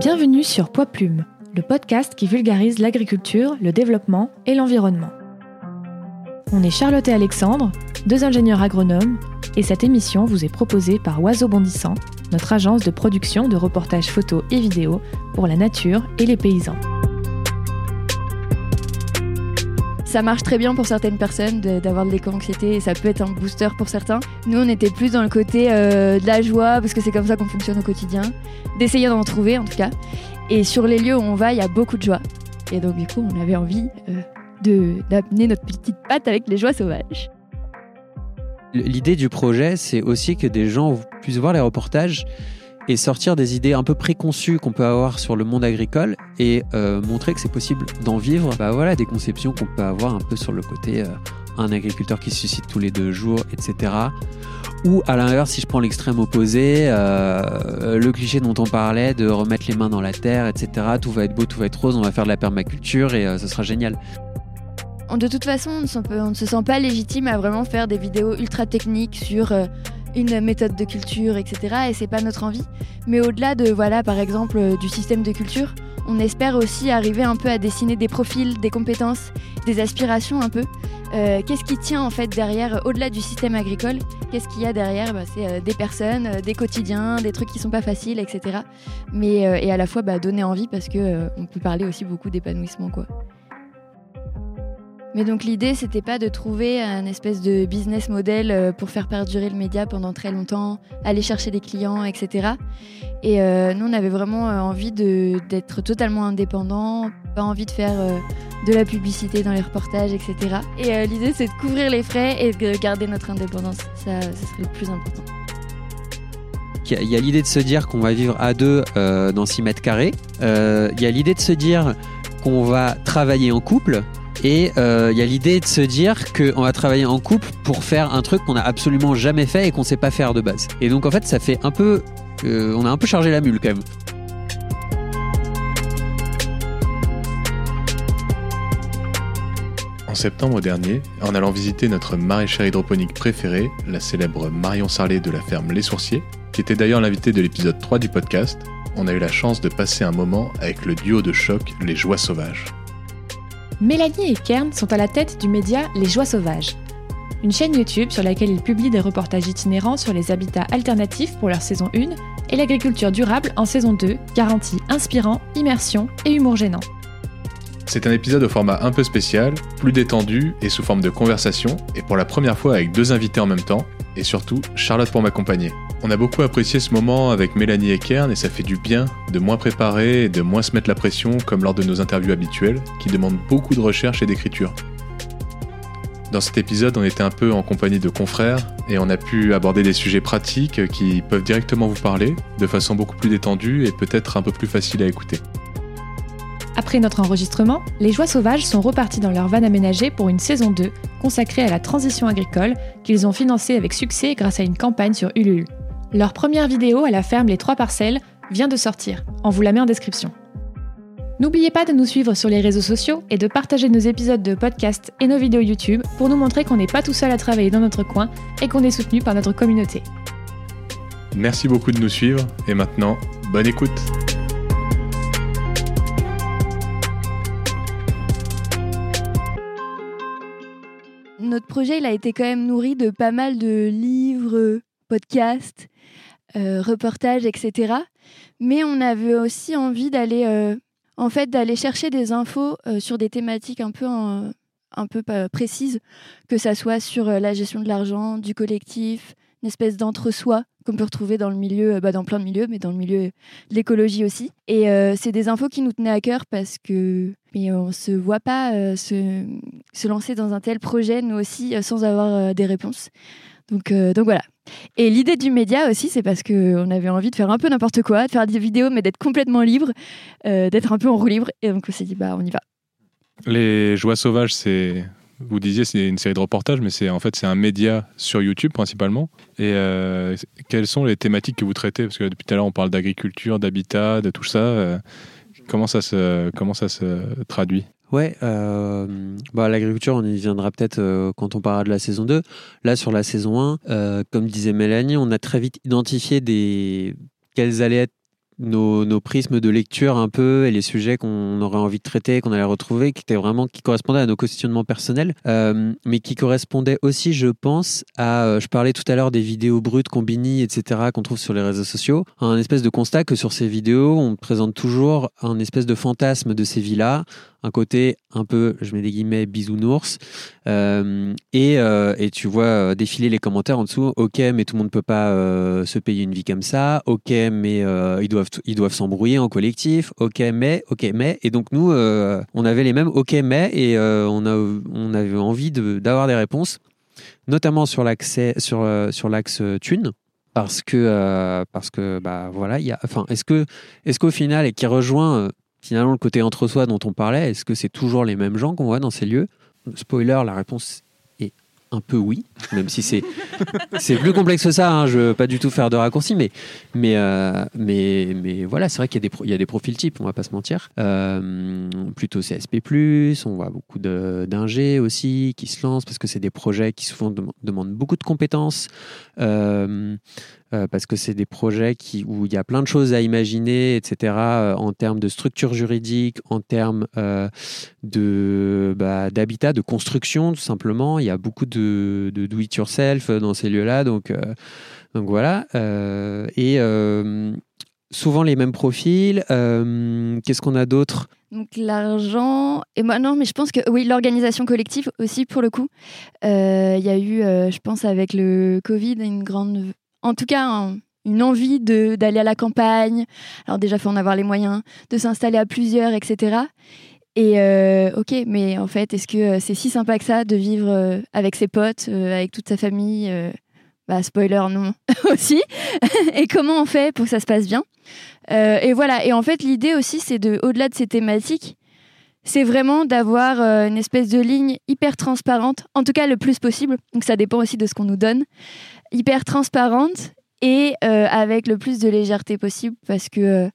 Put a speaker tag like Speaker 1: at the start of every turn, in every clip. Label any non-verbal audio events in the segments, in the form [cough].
Speaker 1: Bienvenue sur Poids Plume, le podcast qui vulgarise l'agriculture, le développement et l'environnement. On est Charlotte et Alexandre, deux ingénieurs agronomes, et cette émission vous est proposée par Oiseau Bondissant, notre agence de production de reportages photos et vidéos pour la nature et les paysans.
Speaker 2: Ça marche très bien pour certaines personnes d'avoir de l'éco-anxiété et ça peut être un booster pour certains. Nous, on était plus dans le côté euh, de la joie parce que c'est comme ça qu'on fonctionne au quotidien, d'essayer d'en trouver en tout cas. Et sur les lieux où on va, il y a beaucoup de joie. Et donc, du coup, on avait envie euh, d'amener notre petite patte avec les joies sauvages.
Speaker 3: L'idée du projet, c'est aussi que des gens puissent voir les reportages et sortir des idées un peu préconçues qu'on peut avoir sur le monde agricole et euh, montrer que c'est possible d'en vivre. Bah voilà, des conceptions qu'on peut avoir un peu sur le côté euh, un agriculteur qui suscite tous les deux jours, etc. Ou à l'inverse, si je prends l'extrême opposé, euh, le cliché dont on parlait de remettre les mains dans la terre, etc. Tout va être beau, tout va être rose, on va faire de la permaculture et ce sera génial.
Speaker 2: De toute façon, on ne se sent pas légitime à vraiment faire des vidéos ultra techniques sur une méthode de culture, etc. Et c'est pas notre envie. Mais au-delà de, voilà, par exemple, euh, du système de culture, on espère aussi arriver un peu à dessiner des profils, des compétences, des aspirations un peu. Euh, qu'est-ce qui tient en fait derrière, au-delà du système agricole? Qu'est-ce qu'il y a derrière? Bah, C'est euh, des personnes, des quotidiens, des trucs qui sont pas faciles, etc. Mais et à la fois bah, donner envie parce que on peut parler aussi beaucoup d'épanouissement, quoi. Mais donc l'idée, c'était pas de trouver un espèce de business model euh, pour faire perdurer le média pendant très longtemps, aller chercher des clients, etc. Et euh, nous, on avait vraiment euh, envie d'être totalement indépendant, pas envie de faire de la publicité dans les reportages, etc. Et l'idée, c'est de couvrir les frais et de garder notre indépendance. Ça, ça serait le plus important.
Speaker 3: Il y a l'idée de se dire qu'on va vivre à deux dans 6 mètres carrés. Il y a l'idée de se dire qu'on va travailler en couple et il euh, y a l'idée de se dire qu'on va travailler en couple pour faire un truc qu'on n'a absolument jamais fait et qu'on sait pas faire de base. Et donc en fait, ça fait un peu. Euh, on a un peu chargé la mule quand même.
Speaker 4: En septembre dernier, en allant visiter notre maraîchère hydroponique préférée, la célèbre Marion Sarlet de la ferme Les Sourciers, qui était d'ailleurs l'invité de l'épisode 3 du podcast, on a eu la chance de passer un moment avec le duo de choc Les Joies Sauvages.
Speaker 1: Mélanie et Kern sont à la tête du média Les Joies Sauvages, une chaîne YouTube sur laquelle ils publient des reportages itinérants sur les habitats alternatifs pour leur saison 1 et l'agriculture durable en saison 2, garantie inspirant, immersion et humour gênant.
Speaker 4: C'est un épisode au format un peu spécial, plus détendu et sous forme de conversation, et pour la première fois avec deux invités en même temps, et surtout Charlotte pour m'accompagner. On a beaucoup apprécié ce moment avec Mélanie et Kern et ça fait du bien de moins préparer et de moins se mettre la pression comme lors de nos interviews habituelles qui demandent beaucoup de recherche et d'écriture. Dans cet épisode, on était un peu en compagnie de confrères et on a pu aborder des sujets pratiques qui peuvent directement vous parler de façon beaucoup plus détendue et peut-être un peu plus facile à écouter.
Speaker 1: Après notre enregistrement, les Joies Sauvages sont repartis dans leur van aménagée pour une saison 2 consacrée à la transition agricole qu'ils ont financée avec succès grâce à une campagne sur Ulule. Leur première vidéo à la ferme Les Trois Parcelles vient de sortir. On vous la met en description. N'oubliez pas de nous suivre sur les réseaux sociaux et de partager nos épisodes de podcast et nos vidéos YouTube pour nous montrer qu'on n'est pas tout seul à travailler dans notre coin et qu'on est soutenu par notre communauté.
Speaker 4: Merci beaucoup de nous suivre et maintenant, bonne écoute.
Speaker 2: Notre projet il a été quand même nourri de pas mal de livres, podcasts, euh, reportages, etc. Mais on avait aussi envie d'aller, euh, en fait, d'aller chercher des infos euh, sur des thématiques un peu, un peu précises, que ça soit sur la gestion de l'argent, du collectif, une espèce d'entre-soi qu'on peut retrouver dans le milieu, bah, dans plein de milieux, mais dans le milieu de l'écologie aussi. Et c'est des infos qui nous tenaient à cœur parce que mais on se voit pas se, se, lancer dans un tel projet, nous aussi, sans avoir des réponses. Donc, donc voilà, et l'idée du média aussi, c'est parce qu'on avait envie de faire un peu n'importe quoi, de faire des vidéos, mais d'être complètement libre, euh, d'être un peu en roue libre. Et donc on s'est dit, bah on y va.
Speaker 4: Les Joies Sauvages, c'est. Vous disiez c'est une série de reportages, mais c'est en fait c'est un média sur YouTube principalement. Et euh, quelles sont les thématiques que vous traitez? Parce que depuis tout à l'heure on parle d'agriculture, d'habitat, de tout ça. Euh, comment ça se comment ça se traduit?
Speaker 3: Ouais, euh, bah, l'agriculture, on y viendra peut-être quand on parlera de la saison 2. Là, sur la saison 1, euh, comme disait Mélanie, on a très vite identifié des... quelles allaient être nos, nos, prismes de lecture un peu et les sujets qu'on aurait envie de traiter, qu'on allait retrouver, qui étaient vraiment qui correspondaient à nos questionnements personnels, euh, mais qui correspondaient aussi, je pense, à. Euh, je parlais tout à l'heure des vidéos brutes, combini, etc., qu'on trouve sur les réseaux sociaux. Un espèce de constat que sur ces vidéos, on présente toujours un espèce de fantasme de ces villas un côté un peu, je mets des guillemets, bisounours. Euh, et, et, tu vois défiler les commentaires en dessous. Ok, mais tout le monde ne peut pas se payer une vie comme ça. Ok, mais ils doivent ils doivent s'embrouiller en collectif. Ok, mais ok, mais. Et donc nous, on avait les mêmes ok, mais et on a on avait envie d'avoir des réponses, notamment sur l'accès sur sur l'axe thune parce que parce que bah voilà il y a enfin est-ce que est-ce qu'au final et qui rejoint finalement, le côté entre-soi dont on parlait, est-ce que c'est toujours les mêmes gens qu'on voit dans ces lieux? Spoiler, la réponse un peu oui, même si c'est c'est plus complexe que ça. Hein, je veux pas du tout faire de raccourci, mais mais euh, mais mais voilà, c'est vrai qu'il y a des il y a des profils types, on va pas se mentir. Euh, plutôt CSP+, on voit beaucoup d'ingés aussi qui se lancent parce que c'est des projets qui souvent demandent beaucoup de compétences. Euh, euh, parce que c'est des projets où il y a plein de choses à imaginer, etc., euh, en termes de structure juridique, en termes euh, de, bah, d'habitat, de construction, tout simplement. Il y a beaucoup de, de do-it-yourself dans ces lieux-là. Donc, donc voilà. et souvent les mêmes profils. qu'est-ce qu'on a d'autre?
Speaker 2: Donc l'argent et moi non mais je pense que oui l'organisation collective aussi pour le coup il y a eu je pense avec le Covid une grande en tout cas une envie d'aller à la campagne. Alors déjà, faut en avoir les moyens, de s'installer à plusieurs, etc. Et euh, ok, mais en fait, est-ce que euh, c'est si sympa que ça de vivre euh, avec ses potes, avec toute sa famille bah, Spoiler, non [laughs] aussi. et comment on fait pour que ça se passe bien? Et voilà. Et en fait, l'idée aussi, c'est de, au-delà de ces thématiques, c'est vraiment d'avoir une espèce de ligne hyper transparente, en tout cas le plus possible. Donc ça dépend aussi de ce qu'on nous donne, hyper transparente et euh, avec le plus de légèreté possible parce que euh,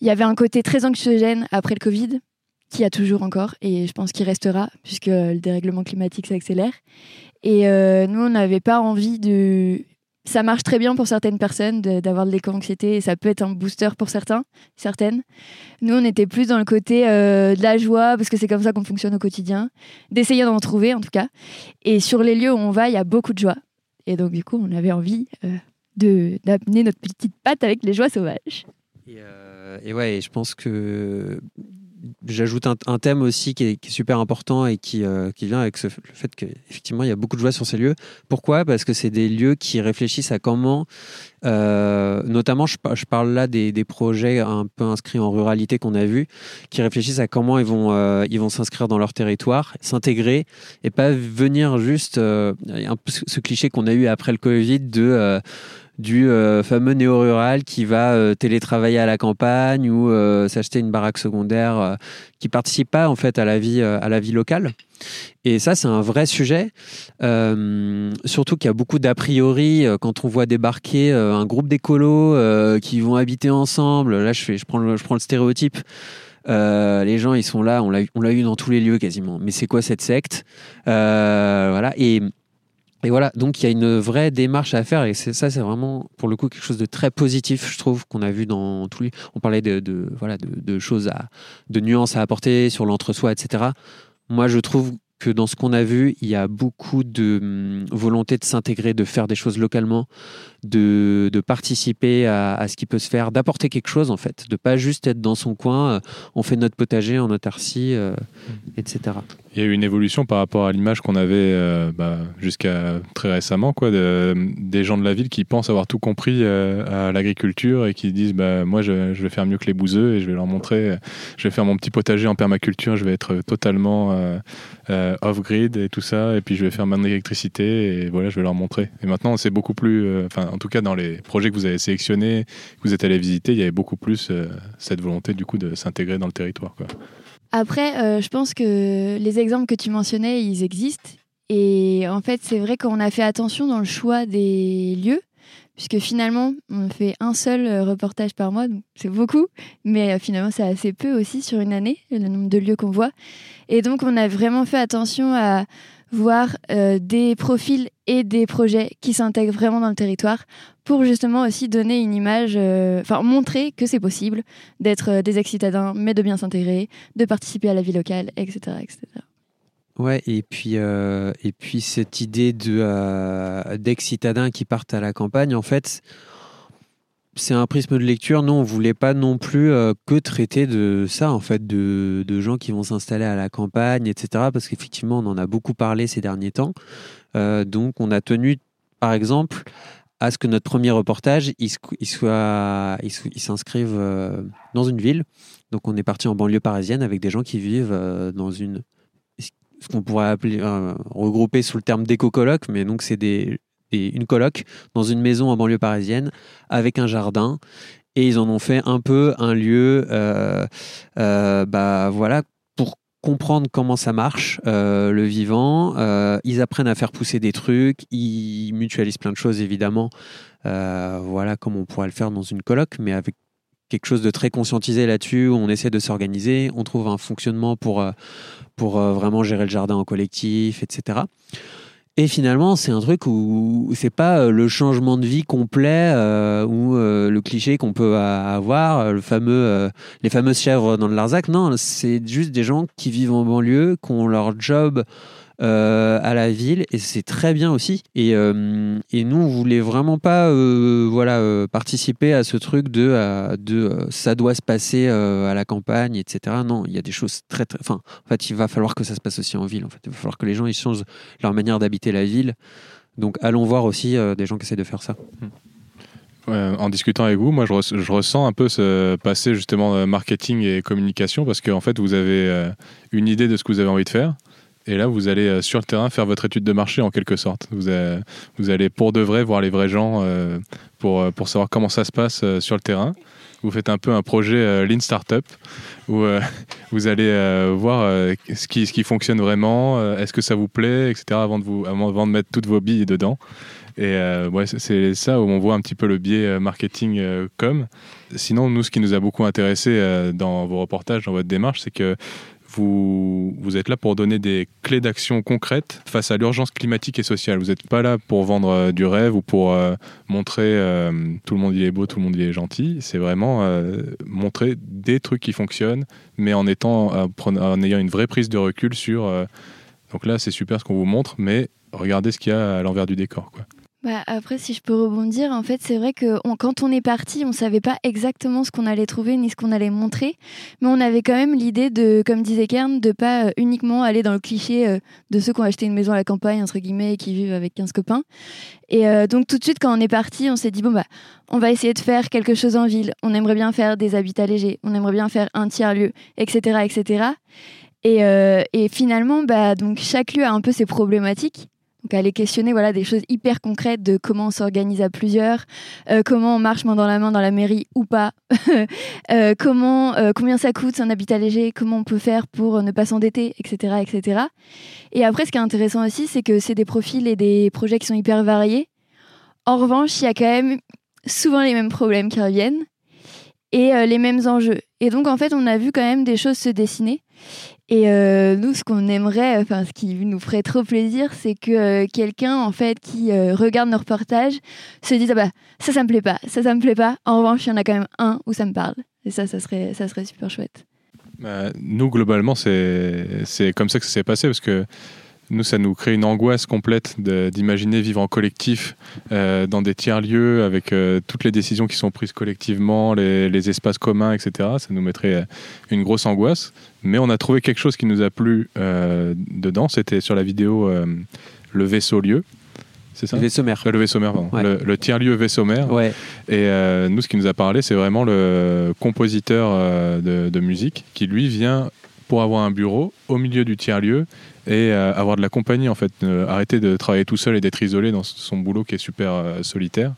Speaker 2: il y avait un côté très anxiogène après le Covid qui a toujours encore et je pense qu'il restera puisque le dérèglement climatique s'accélère et euh, nous on n'avait pas envie de ça marche très bien pour certaines personnes d'avoir de, l'éco-anxiété et ça peut être un booster pour certains, certaines. Nous, on était plus dans le côté de la joie parce que c'est comme ça qu'on fonctionne au quotidien, d'essayer d'en trouver en tout cas. Et sur les lieux où on va, il y a beaucoup de joie. Et donc, du coup, on avait envie euh, de d'amener notre petite patte avec les joies sauvages.
Speaker 3: Et, euh, et ouais, je pense que j'ajoute un, thème aussi qui est, super important et qui, euh, vient avec le fait qu'effectivement, il y a beaucoup de joie sur ces lieux. Pourquoi? Parce que c'est des lieux qui réfléchissent à comment, euh, notamment, je, parle là des, projets un peu inscrits en ruralité qu'on a vus, qui réfléchissent à comment ils vont euh, s'inscrire dans leur territoire, s'intégrer et pas venir juste un peu ce cliché qu'on a eu après le Covid de du euh, fameux néo-rural qui va euh, télétravailler à la campagne ou euh, s'acheter une baraque secondaire qui participe pas en fait à la vie à la vie locale. Et ça, c'est un vrai sujet. surtout qu'il y a beaucoup d'a priori quand on voit débarquer un groupe d'écolos qui vont habiter ensemble. Là, je, fais, je, prends, le, je prends le stéréotype. les gens, ils sont là, on l'a eu dans tous les lieux quasiment. Mais c'est quoi cette secte? Voilà. Et et voilà, donc il y a une vraie démarche à faire et ça, c'est vraiment pour le coup quelque chose de très positif, je trouve, qu'on a vu dans tous les. On parlait de, voilà de, choses à, de nuances à apporter sur l'entre-soi, etc. Moi, je trouve que dans ce qu'on a vu, il y a beaucoup de hum, volonté de s'intégrer, de faire des choses localement, de, participer à, ce qui peut se faire, d'apporter quelque chose en fait, de pas juste être dans son coin, euh, on fait notre potager en autarcie, euh, etc.
Speaker 4: Il y a eu une évolution par rapport à l'image qu'on avait euh, bah, jusqu'à très récemment, quoi, de, des gens de la ville qui pensent avoir tout compris euh, à l'agriculture et qui disent bah, Moi, je, vais faire mieux que les bouseux et je vais leur montrer, je vais faire mon petit potager en permaculture, je vais être totalement euh, off-grid et tout ça, et puis je vais faire mon électricité et voilà, je vais leur montrer. Et maintenant, c'est beaucoup plus, enfin, en tout cas, dans les projets que vous avez sélectionnés, que vous êtes allé visiter, il y avait beaucoup plus cette volonté du coup de s'intégrer dans le territoire.
Speaker 2: Après, euh, je pense que les exemples que tu mentionnais, ils existent. Et en fait, c'est vrai qu'on a fait attention dans le choix des lieux, puisque finalement, on fait un seul euh, reportage par mois, donc c'est beaucoup, mais euh, finalement, c'est assez peu aussi sur une année, le nombre de lieux qu'on voit. Et donc, on a vraiment fait attention à voir euh, des profils et des projets qui s'intègrent vraiment dans le territoire pour justement aussi donner une image, euh, enfin montrer que c'est possible d'être euh, des ex-citadins, mais de bien s'intégrer, de participer à la vie locale, etc. etc.
Speaker 3: Ouais, et puis, et puis cette idée de, d'ex-citadins qui partent à la campagne, en fait, c'est un prisme de lecture. Nous, on voulait pas non plus euh, que traiter de ça, en fait, de, de gens qui vont s'installer à la campagne, etc. Parce qu'effectivement, on en a beaucoup parlé ces derniers temps. Euh, donc, on a tenu, par exemple, à ce que notre premier reportage, il, soit, il, s'inscrive euh, dans une ville. Donc, on est parti en banlieue parisienne avec des gens qui vivent dans une ce qu'on pourrait appeler regrouper sous le terme d'éco-coloc, mais donc c'est des une coloc dans une maison en banlieue parisienne avec un jardin. Et ils en ont fait un peu un lieu, euh, euh, bah voilà, pour comprendre comment ça marche, euh, le vivant. ils apprennent à faire pousser des trucs, ils mutualisent plein de choses évidemment. voilà, comme on pourrait le faire dans une coloc, mais avec quelque chose de très conscientisé là-dessus, où on essaie de s'organiser, on trouve un fonctionnement pour, pour vraiment gérer le jardin en collectif, etc. Et finalement, c'est un truc où c'est pas euh, le changement de vie complet euh, ou euh, le cliché qu'on peut avoir, le fameux, les fameuses chèvres dans le Larzac. Non, c'est juste des gens qui vivent en banlieue, qui ont leur job euh, à la ville et c'est très bien aussi. Et, euh, et, nous, on voulait vraiment pas euh, voilà, participer à ce truc de, de ça doit se passer à la campagne, etc. Non, il y a des choses très, très. Enfin, en fait, il va falloir que ça se passe aussi en ville. En fait, il va falloir que les gens ils changent leur manière d'habiter la ville. Donc, allons voir aussi des gens qui essaient de faire ça.
Speaker 4: en discutant avec vous, moi je, je, ressens un peu ce passé justement marketing et communication parce qu'en fait vous avez une idée de ce que vous avez envie de faire et là, vous allez euh, sur le terrain faire votre étude de marché en quelque sorte. Vous, vous allez pour de vrai voir les vrais gens euh, pour, euh, pour savoir comment ça se passe sur le terrain. Vous faites un peu un projet Lean Startup où [laughs] vous allez voir ce, qui, ce qui fonctionne vraiment, est-ce que ça vous plaît, etc. avant de, vous, avant de mettre toutes vos billes dedans. Et c'est ça où on voit un petit peu le biais marketing com. Sinon, nous, ce qui nous a beaucoup intéressé dans vos reportages, dans votre démarche, c'est que vous, êtes là pour donner des clés d'action concrètes face à l'urgence climatique et sociale. Vous n'êtes pas là pour vendre euh, du rêve ou pour euh, montrer euh, tout le monde y est beau, tout le monde y est gentil. C'est vraiment montrer des trucs qui fonctionnent, mais en, étant, en ayant une vraie prise de recul sur... donc là, c'est super ce qu'on vous montre, mais regardez ce qu'il y a à l'envers du décor.
Speaker 2: Bah après, si je peux rebondir, en fait, c'est vrai que quand on est parti, on savait pas exactement ce qu'on allait trouver ni ce qu'on allait montrer, mais on avait quand même l'idée de, comme disait Kern, de pas euh, uniquement aller dans le cliché euh, de ceux qui ont acheté une maison à la campagne entre guillemets et qui vivent avec 15 copains. Et euh, donc tout de suite, quand on est parti, on s'est dit bon bah, on va essayer de faire quelque chose en ville. On aimerait bien faire des habitats légers, on aimerait bien faire un tiers lieu, etc., etc. Et, et finalement, bah donc chaque lieu a un peu ses problématiques. Donc aller questionner voilà des choses hyper concrètes de comment on s'organise à plusieurs, euh, comment on marche main dans la main dans la mairie ou pas, [laughs] euh, comment euh, combien ça coûte un habitat léger, comment on peut faire pour ne pas s'endetter, etc., etc. Et après, ce qui est intéressant aussi, c'est que c'est des profils et des projets qui sont hyper variés. En revanche, il y a quand même souvent les mêmes problèmes qui reviennent et les mêmes enjeux. Et donc en fait, on a vu quand même des choses se dessiner. Et euh, nous, ce qu'on aimerait, enfin, ce qui nous ferait trop plaisir, c'est que euh, quelqu'un, en fait, qui euh, regarde nos reportages, se dise ah bah ça, ça me plaît pas, ça, ça me plaît pas. En revanche, il y en a quand même un où ça me parle. Et ça, ça serait, ça serait super chouette.
Speaker 4: Bah, nous, globalement, c'est comme ça que ça s'est passé parce que nous, ça nous crée une angoisse complète d'imaginer vivre en collectif euh, dans des tiers-lieux avec euh, toutes les décisions qui sont prises collectivement, les, espaces communs, etc. Ça nous mettrait euh, une grosse angoisse. Mais on a trouvé quelque chose qui nous a plu dedans. C'était sur la vidéo Le vaisseau-lieu.
Speaker 3: C'est ça? Le vaisseau-mère.
Speaker 4: Le vaisseau-mère, Le, tiers-lieu vaisseau-mère.
Speaker 3: Ouais.
Speaker 4: Et nous, ce qui nous a parlé, c'est vraiment le compositeur de, de musique qui, lui, vient pour avoir un bureau au milieu du tiers-lieu et euh, avoir de la compagnie en fait, arrêter de travailler tout seul et d'être isolé dans son boulot qui est super euh, solitaire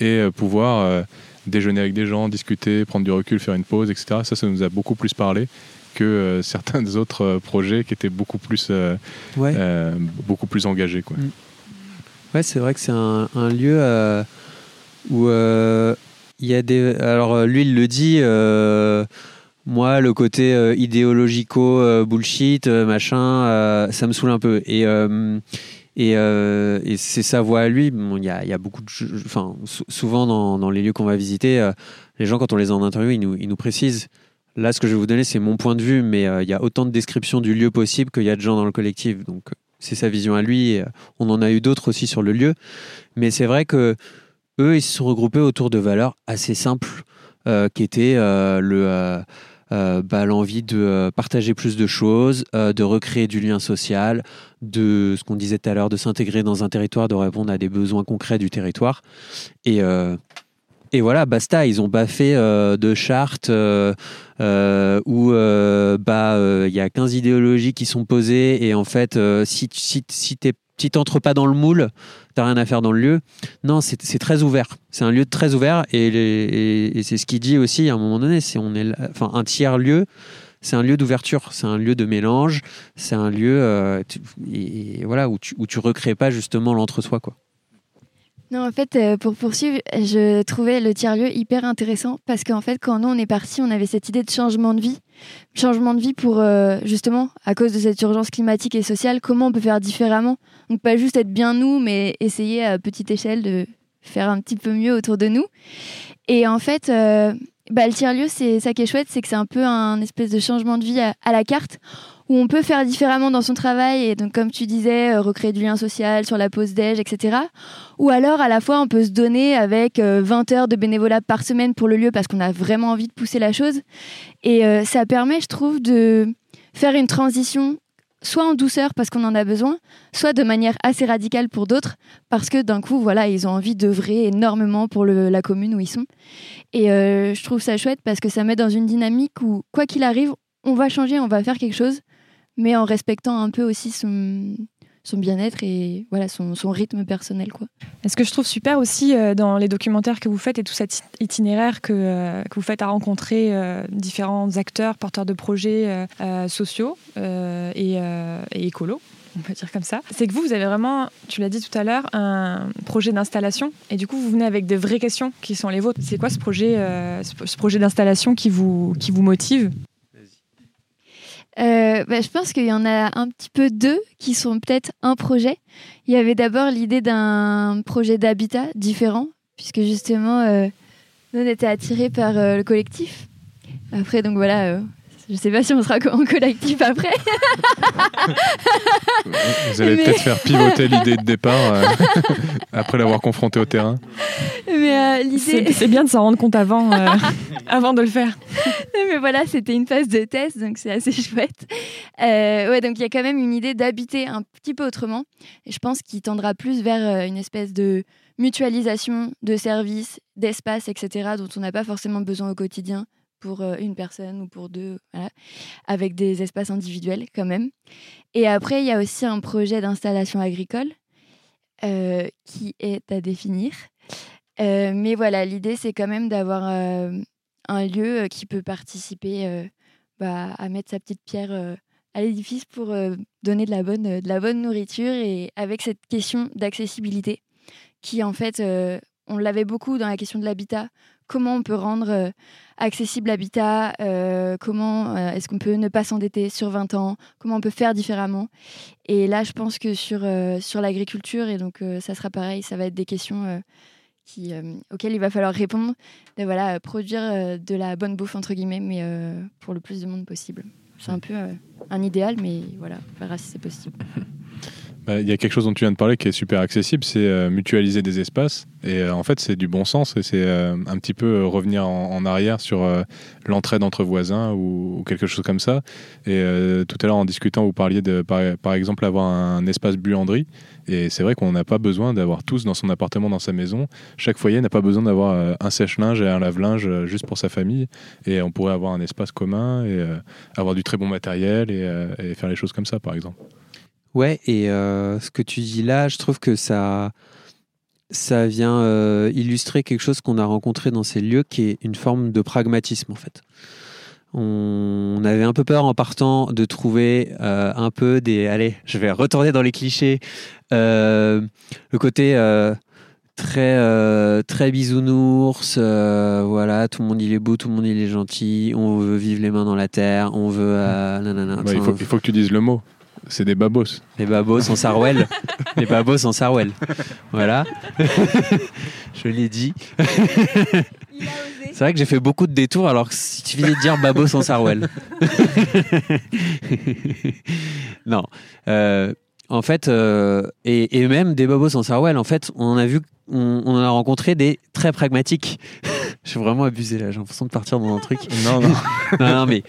Speaker 4: et euh, pouvoir déjeuner avec des gens, discuter, prendre du recul, faire une pause, etc. Ça, ça nous a beaucoup plus parlé que [laughs] certains autres projets qui étaient beaucoup plus, beaucoup plus engagés. Quoi. Mm.
Speaker 3: Ouais, c'est vrai que c'est un, un, lieu où il y a des. Alors lui, il le dit moi, le côté euh, idéologico euh, bullshit, euh, machin, ça me saoule un peu. Et, et, c'est sa voix à lui. Il y, a, y, a, beaucoup. Enfin, souvent dans, dans, les lieux qu'on va visiter, les gens, quand on les en interview, ils nous, ils nous précisent. Là, ce que je vais vous donner, c'est mon point de vue, mais il y a autant de descriptions du lieu possible qu'il y a de gens dans le collectif. Donc, c'est sa vision à lui. on en a eu d'autres aussi sur le lieu. Mais c'est vrai que eux, ils se sont regroupés autour de valeurs assez simples, qui étaient le euh, bah, l'envie de euh, partager plus de choses, euh, de recréer du lien social, de ce qu'on disait tout à l'heure, de s'intégrer dans un territoire, de répondre à des besoins concrets du territoire. Et, voilà, basta, ils ont pas fait de charte où bah il y a 15 idéologies qui sont posées et en fait si, si, si t'entres pas dans le moule, t'as rien à faire dans le lieu. Non, c'est très ouvert. C'est un lieu très ouvert et, c'est ce qu'il dit aussi à un moment donné. C'est on est, enfin, un tiers lieu. C'est un lieu d'ouverture, c'est un lieu de mélange, c'est un lieu euh, et, voilà où tu où tu recrées pas justement l'entre-soi quoi.
Speaker 2: Non, en fait, euh, pour poursuivre, je trouvais le tiers-lieu hyper intéressant parce qu'en fait, quand nous on est parti, on avait cette idée de changement de vie. Changement de vie pour, euh, justement, à cause de cette urgence climatique et sociale, comment on peut faire différemment? Donc, pas juste être bien nous, mais essayer à petite échelle de faire un petit peu mieux autour de nous. Et en fait, euh, bah, le tiers-lieu, c'est ça qui est chouette, c'est que c'est un peu un espèce de changement de vie à la carte où on peut faire différemment dans son travail et donc comme tu disais euh, recréer du lien social sur la pause déj etc ou alors à la fois on peut se donner avec 20 euh, heures de bénévolat par semaine pour le lieu parce qu'on a vraiment envie de pousser la chose. Et euh, ça permet je trouve de faire une transition soit en douceur parce qu'on en a besoin, soit de manière assez radicale pour d'autres parce que d'un coup, voilà, ils ont envie d'œuvrer énormément pour la commune où ils sont. Et je trouve ça chouette parce que ça met dans une dynamique où, quoi qu'il arrive, on va changer, on va faire quelque chose, mais en respectant un peu aussi son, bien-être et voilà son, rythme personnel quoi.
Speaker 1: ce que je trouve super aussi euh, dans les documentaires que vous faites et tout cet itinéraire que, euh, que vous faites à rencontrer euh, différents acteurs, porteurs de projets sociaux et, et écolos, on peut dire comme ça, c'est que vous, vous avez vraiment, tu l'as dit tout à l'heure, un projet d'installation et du coup vous venez avec de vraies questions qui sont les vôtres. C'est quoi ce projet, ce projet d'installation qui vous, qui vous motive?
Speaker 2: Euh, bah, je pense qu'il y en a un petit peu deux qui sont peut-être un projet. Il y avait d'abord l'idée d'un projet d'habitat différent, puisque justement, euh, nous, on était attirés par euh, le collectif. Après, donc voilà, je sais pas si on sera en collectif après.
Speaker 4: Vous allez peut-être faire pivoter l'idée de départ euh, [laughs] après l'avoir confronté au terrain.
Speaker 1: Mais euh, c'est bien de s'en rendre compte avant, euh, [laughs] avant de le faire.
Speaker 2: Mais voilà, c'était une phase de test, donc c'est assez chouette. ouais, donc il y a quand même une idée d'habiter un petit peu autrement. Et je pense qu'il tendra plus vers une espèce de mutualisation de services, d'espaces, etc., dont on n'a pas forcément besoin au quotidien pour euh, une personne ou pour deux, avec des espaces individuels quand même. Et après, il y a aussi un projet d'installation agricole euh, qui est à définir. Euh, mais voilà, l'idée, c'est quand même d'avoir un lieu qui peut participer bah, à mettre sa petite pierre à l'édifice pour donner de la, bonne, de la bonne nourriture et avec cette question d'accessibilité qui, en fait, on l'avait beaucoup dans la question de l'habitat comment on peut rendre accessible l'habitat, euh, comment euh, est-ce qu'on peut ne pas s'endetter sur 20 ans, comment on peut faire différemment. Et là, je pense que sur, sur l'agriculture, et donc ça sera pareil, ça va être des questions qui, auxquelles il va falloir répondre, de voilà, produire de la bonne bouffe, entre guillemets, mais pour le plus de monde possible. C'est un peu un idéal, mais voilà, on verra si c'est possible. [laughs]
Speaker 4: Bah, il y a quelque chose dont tu viens de parler qui est super accessible, c'est euh, mutualiser des espaces. Et euh, en fait, c'est du bon sens et c'est euh, un petit peu revenir en, arrière sur l'entraide entre voisins ou, quelque chose comme ça. Et tout à l'heure, en discutant, vous parliez de, par, exemple, avoir un, espace buanderie. Et c'est vrai qu'on n'a pas besoin d'avoir tous dans son appartement, dans sa maison. Chaque foyer n'a pas besoin d'avoir un sèche-linge et un lave-linge juste pour sa famille. Et on pourrait avoir un espace commun et avoir du très bon matériel et faire les choses comme ça, par exemple.
Speaker 3: Ouais, et euh, ce que tu dis là, je trouve que ça, ça vient euh, illustrer quelque chose qu'on a rencontré dans ces lieux, qui est une forme de pragmatisme en fait. On avait un peu peur en partant de trouver euh, un peu des. Allez, je vais retourner dans les clichés. le côté très euh, très bisounours euh, voilà tout le monde il est beau tout le monde il est gentil on veut vivre les mains dans la terre on veut euh, nanana.
Speaker 4: Il, faut, il faut que tu dises le mot. C'est des babos.
Speaker 3: les babos en Sarwell. Les babos en Sarwell. Voilà. [laughs] Je l'ai dit. C'est vrai que j'ai fait beaucoup de détours alors que il suffisait de dire babos en Sarwell. [laughs] Non. Euh, en fait euh, et, et même des babos en Sarwell en fait on en a vu on, on en a rencontré des très pragmatiques. [laughs] Je suis vraiment abusé là. J'ai l'impression de partir dans un truc.
Speaker 4: Non, non.
Speaker 3: non, non, mais,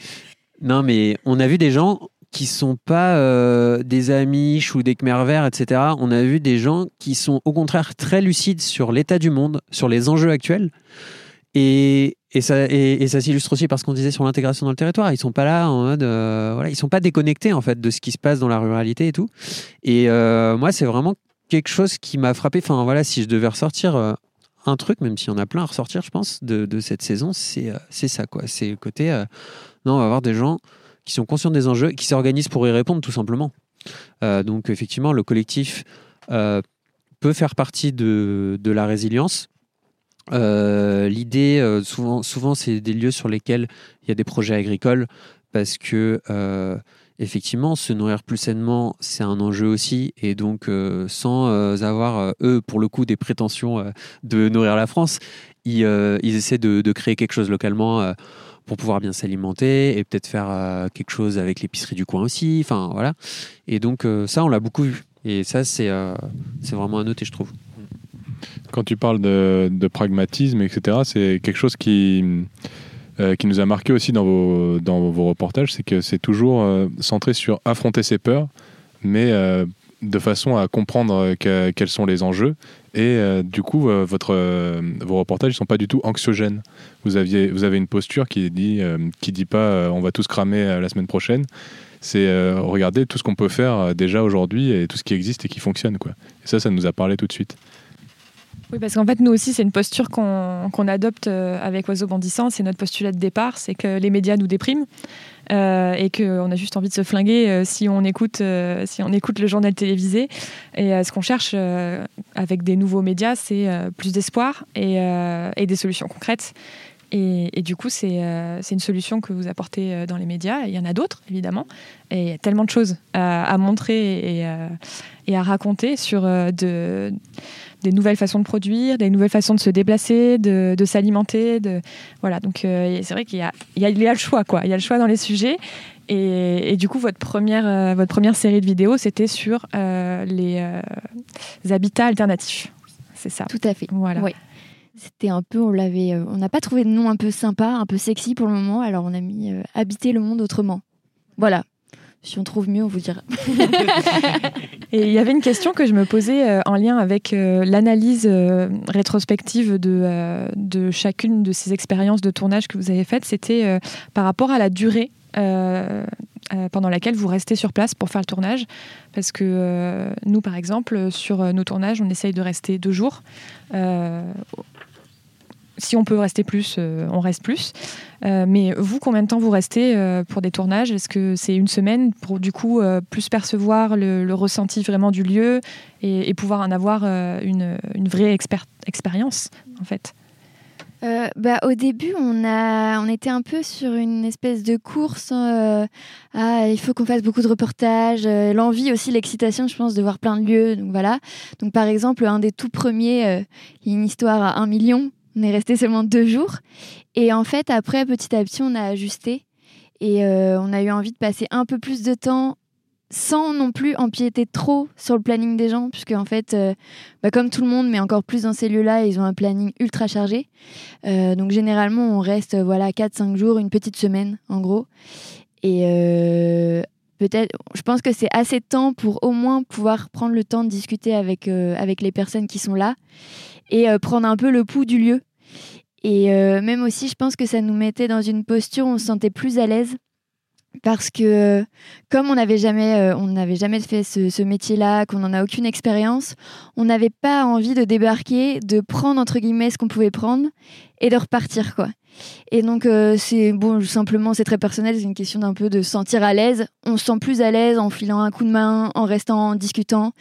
Speaker 3: non, mais on a vu des gens qui sont pas euh, des Amish ou des Khmer verts, etc. On a vu des gens qui sont au contraire très lucides sur l'état du monde, sur les enjeux actuels. Et, et ça, et, ça s'illustre aussi par ce qu'on disait sur l'intégration dans le territoire. Ils sont pas là en mode, euh, voilà, ils sont pas déconnectés en fait de ce qui se passe dans la ruralité et tout. Et euh, moi, c'est vraiment quelque chose qui m'a frappé. Enfin voilà, si je devais ressortir euh, un truc, même s'il y en a plein à ressortir, je pense, de, de cette saison, c'est c'est ça quoi. C'est le côté, non, on va avoir des gens qui sont conscients des enjeux, qui s'organisent pour y répondre tout simplement. Euh, donc effectivement, le collectif euh, peut faire partie de, la résilience. Euh, L'idée, souvent, souvent c'est des lieux sur lesquels il y a des projets agricoles parce que effectivement, se nourrir plus sainement, c'est un enjeu aussi. Et donc, sans avoir, eux, pour le coup, des prétentions de nourrir la France, ils, essaient de, créer quelque chose localement pour pouvoir bien s'alimenter et peut-être faire euh, quelque chose avec l'épicerie du coin aussi. Enfin, voilà. Et donc, euh, ça, on l'a beaucoup vu. Et ça, c'est euh, c'est vraiment à noter, je trouve.
Speaker 4: Quand tu parles de, de pragmatisme, etc., c'est quelque chose qui, qui nous a marqué aussi dans vos, dans vos reportages, c'est que c'est toujours centré sur affronter ses peurs, mais de façon à comprendre euh, que- quels sont les enjeux. Et euh, du coup, euh, vos reportages ne sont pas du tout anxiogènes. Vous, aviez, vous avez une posture qui dit, qui dit pas on va tous cramer la semaine prochaine. C'est regardez tout ce qu'on peut faire déjà aujourd'hui et tout ce qui existe et qui fonctionne. Quoi. Et ça, ça nous a parlé tout de suite.
Speaker 1: Oui, parce qu'en fait, nous aussi, c'est une posture qu'on adopte avec Oiseau Bondissant. C'est notre postulat de départ, c'est que les médias nous dépriment euh, et qu'on a juste envie de se flinguer euh, si, on écoute, euh, si on écoute le journal télévisé. Et ce qu'on cherche avec des nouveaux médias, c'est plus d'espoir et, des solutions concrètes. Et, du coup, c'est une solution que vous apportez dans les médias. Il y en a d'autres, évidemment. Et il y a tellement de choses à, montrer et, à raconter sur de des nouvelles façons de produire, des nouvelles façons de se déplacer, de, de s'alimenter. De... Voilà, donc euh, c'est vrai qu'il y a, il y, a, il y a le choix, quoi. Il y a le choix dans les sujets. Et, et du coup, votre première, euh, votre première série de vidéos, c'était sur euh, les, les habitats alternatifs. C'est ça.
Speaker 2: Tout à fait.
Speaker 1: Voilà.
Speaker 2: Ouais. C'était un peu, on l'avait, on n'a pas trouvé de nom un peu sympa, un peu sexy pour le moment, alors on a mis habiter le monde autrement. Voilà. Si on trouve mieux, on vous dira. [laughs]
Speaker 1: Et il y avait une question que je me posais euh, en lien avec euh, l'analyse euh, rétrospective de, chacune de ces expériences de tournage que vous avez faites. C'était par rapport à la durée pendant laquelle vous restez sur place pour faire le tournage. Parce que nous, par exemple, sur nos tournages, on essaye de rester deux jours. Si on peut rester plus, euh, on reste plus. Euh, mais vous, combien de temps vous restez euh, pour des tournages? Est-ce que c'est une semaine pour du coup plus percevoir le, ressenti vraiment du lieu et, pouvoir en avoir une, vraie expérience en fait?
Speaker 2: Bah, au début, on, a, on était un peu sur une espèce de course. ah, il faut qu'on fasse beaucoup de reportages. L'envie aussi, l'excitation, je pense, de voir plein de lieux. Donc voilà. Donc par exemple, un des tout premiers, une histoire à un million. On est resté seulement deux jours. Et en fait, après, petit à petit, on a ajusté. Et euh, on a eu envie de passer un peu plus de temps sans non plus empiéter trop sur le planning des gens, puisque en fait, euh, bah, comme tout le monde, mais encore plus dans ces lieux-là, ils ont un planning ultra chargé. Euh, donc généralement, on reste voilà 4-5 jours, une petite semaine en gros. Et peut-être, je pense que c'est assez de temps pour au moins pouvoir prendre le temps de discuter avec, les personnes qui sont là et prendre un peu le pouls du lieu. Et euh, même aussi, je pense que ça nous mettait dans une posture où on se sentait plus à l'aise. Parce que comme on n'avait jamais, euh, fait ce, ce métier-là, qu'on n'en a aucune expérience, on n'avait pas envie de débarquer, de prendre entre guillemets ce qu'on pouvait prendre et de repartir quoi. Et donc, euh, c'est bon, simplement, c'est très personnel, c'est une question d'un peu de se sentir à l'aise. On se sent plus à l'aise en filant un coup de main, en restant, en discutant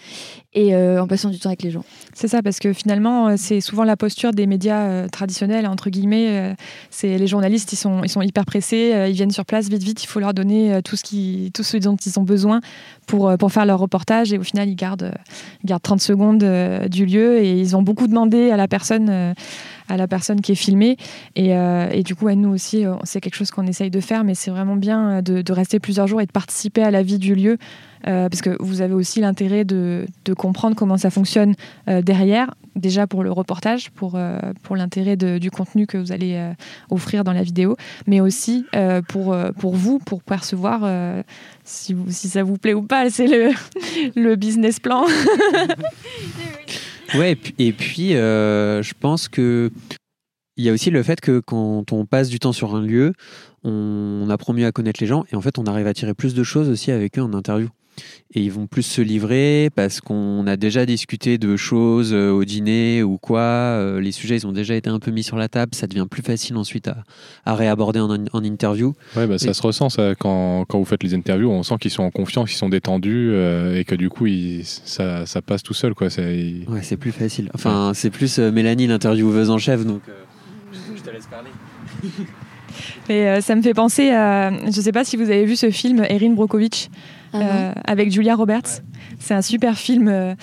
Speaker 2: et euh, en passant du temps avec les gens.
Speaker 1: C'est ça, parce que finalement, euh, c'est souvent la posture des médias traditionnels, entre guillemets. c'est les journalistes, ils sont, ils sont hyper pressés, ils viennent sur place vite, vite, il faut leur donner tout ce, qui, tout ce dont ils ont besoin pour, pour faire leur reportage. Et au final, ils gardent, ils gardent 30 secondes du lieu et ils ont beaucoup demandé à la personne à la personne qui est filmée. Et, euh, et du coup, à nous aussi, euh, c'est quelque chose qu'on essaye de faire, mais c'est vraiment bien euh, de, de, rester plusieurs jours et de participer à la vie du lieu. parce que vous avez aussi l'intérêt de, de, comprendre comment ça fonctionne derrière, déjà pour le reportage, pour, pour l'intérêt du contenu que vous allez offrir dans la vidéo, mais aussi pour, pour vous, pour percevoir si, vous, si ça vous plaît ou pas. C'est le, [laughs] le business plan. [laughs] [laughs]
Speaker 3: Ouais, et puis, euh, je pense que il y a aussi le fait que quand on passe du temps sur un lieu, on apprend mieux à connaître les gens et en fait, on arrive à tirer plus de choses aussi avec eux en interview et ils vont plus se livrer parce qu'on a déjà discuté de choses euh, au dîner ou quoi. Euh, les sujets, ils ont déjà été un peu mis sur la table. Ça devient plus facile ensuite à, réaborder en, interview.
Speaker 4: Ouais, bah, ça se ressent quand, quand, vous faites les interviews. On sent qu'ils sont en confiance, qu'ils sont détendus euh, et que du coup, ça, ça, passe tout seul. Quoi.
Speaker 3: Ouais, c'est plus facile. Enfin, c'est plus Mélanie, l'intervieweuse en chef. Donc, je te laisse parler. [laughs]
Speaker 1: Et ça me fait penser à. Je ne sais pas si vous avez vu ce film Erin Brockovich. Euh, uh-huh. avec Julia Roberts. C'est un super film. Euh,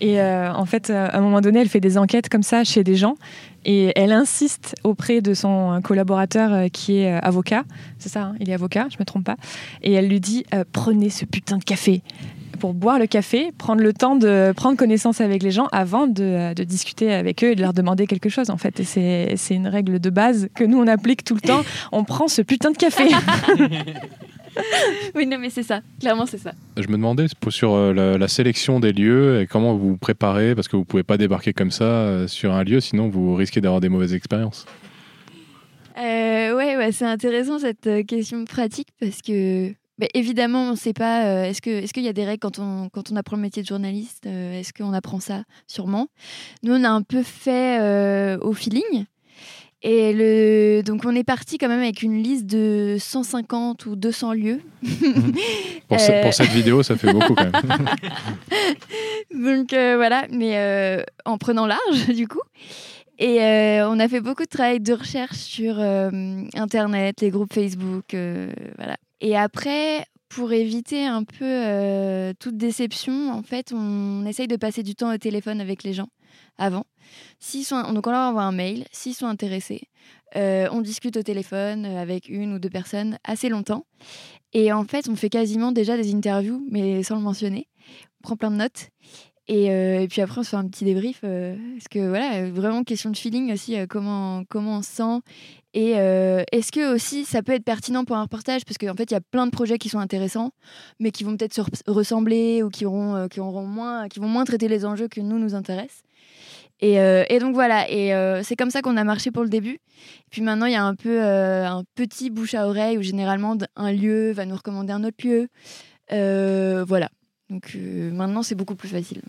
Speaker 1: et euh, en fait, à un moment donné, elle fait des enquêtes comme ça chez des gens. Et elle insiste auprès de son collaborateur qui est avocat. C'est ça, hein, il est avocat, je me trompe pas. Et elle lui dit Prenez ce putain de café pour boire le café, prendre le temps de prendre connaissance avec les gens avant de, de discuter avec eux et de leur demander quelque chose en fait. Et c'est une règle de base que nous on applique tout le temps. On prend ce putain de café. [laughs] [laughs]
Speaker 2: oui, non, mais c'est ça. Clairement, c'est ça.
Speaker 4: Je me demandais sur euh, la, sélection des lieux et comment vous vous préparez, parce que vous pouvez pas débarquer comme ça euh, sur un lieu, sinon vous risquez d'avoir des mauvaises expériences.
Speaker 2: Euh, ouais, c'est intéressant cette euh, question pratique parce que bah, évidemment, on ne sait pas. est-ce que est-ce qu'il y a des règles quand on quand on apprend le métier de journaliste Est-ce qu'on apprend ça? Sûrement. Nous, on a un peu fait au feeling. Et le... donc on est parti quand même avec une liste de 150 ou 200 lieux.
Speaker 4: Mhm. pour, pour, cette vidéo, ça fait beaucoup quand même. [laughs]
Speaker 2: donc euh, voilà, mais euh, en prenant large [laughs] du coup. Et euh, on a fait beaucoup de travail de recherche sur Internet, les groupes Facebook, voilà. Et après, pour éviter un peu toute déception, en fait, on essaye de passer du temps au téléphone avec les gens avant. Sont, donc on leur envoie un mail, s'ils sont intéressés, euh, on discute au téléphone euh, avec une ou deux personnes assez longtemps. Et en fait, on fait quasiment déjà des interviews, mais sans le mentionner. On prend plein de notes. Et, euh, puis après, on se fait un petit débrief. parce que voilà, vraiment question de feeling aussi, comment, comment on se sent. Et est-ce que aussi ça peut être pertinent pour un reportage? Parce qu'en fait, il y a plein de projets qui sont intéressants, mais qui vont peut-être se ressembler ou qui, qui, moins, qui vont moins traiter les enjeux que nous nous intéressent. Euh, et, donc voilà, et euh, c'est comme ça qu'on a marché pour le début. Puis maintenant, il y a un peu euh, un petit bouche à oreille où généralement un lieu va nous recommander un autre lieu. voilà. Donc maintenant, c'est beaucoup plus facile.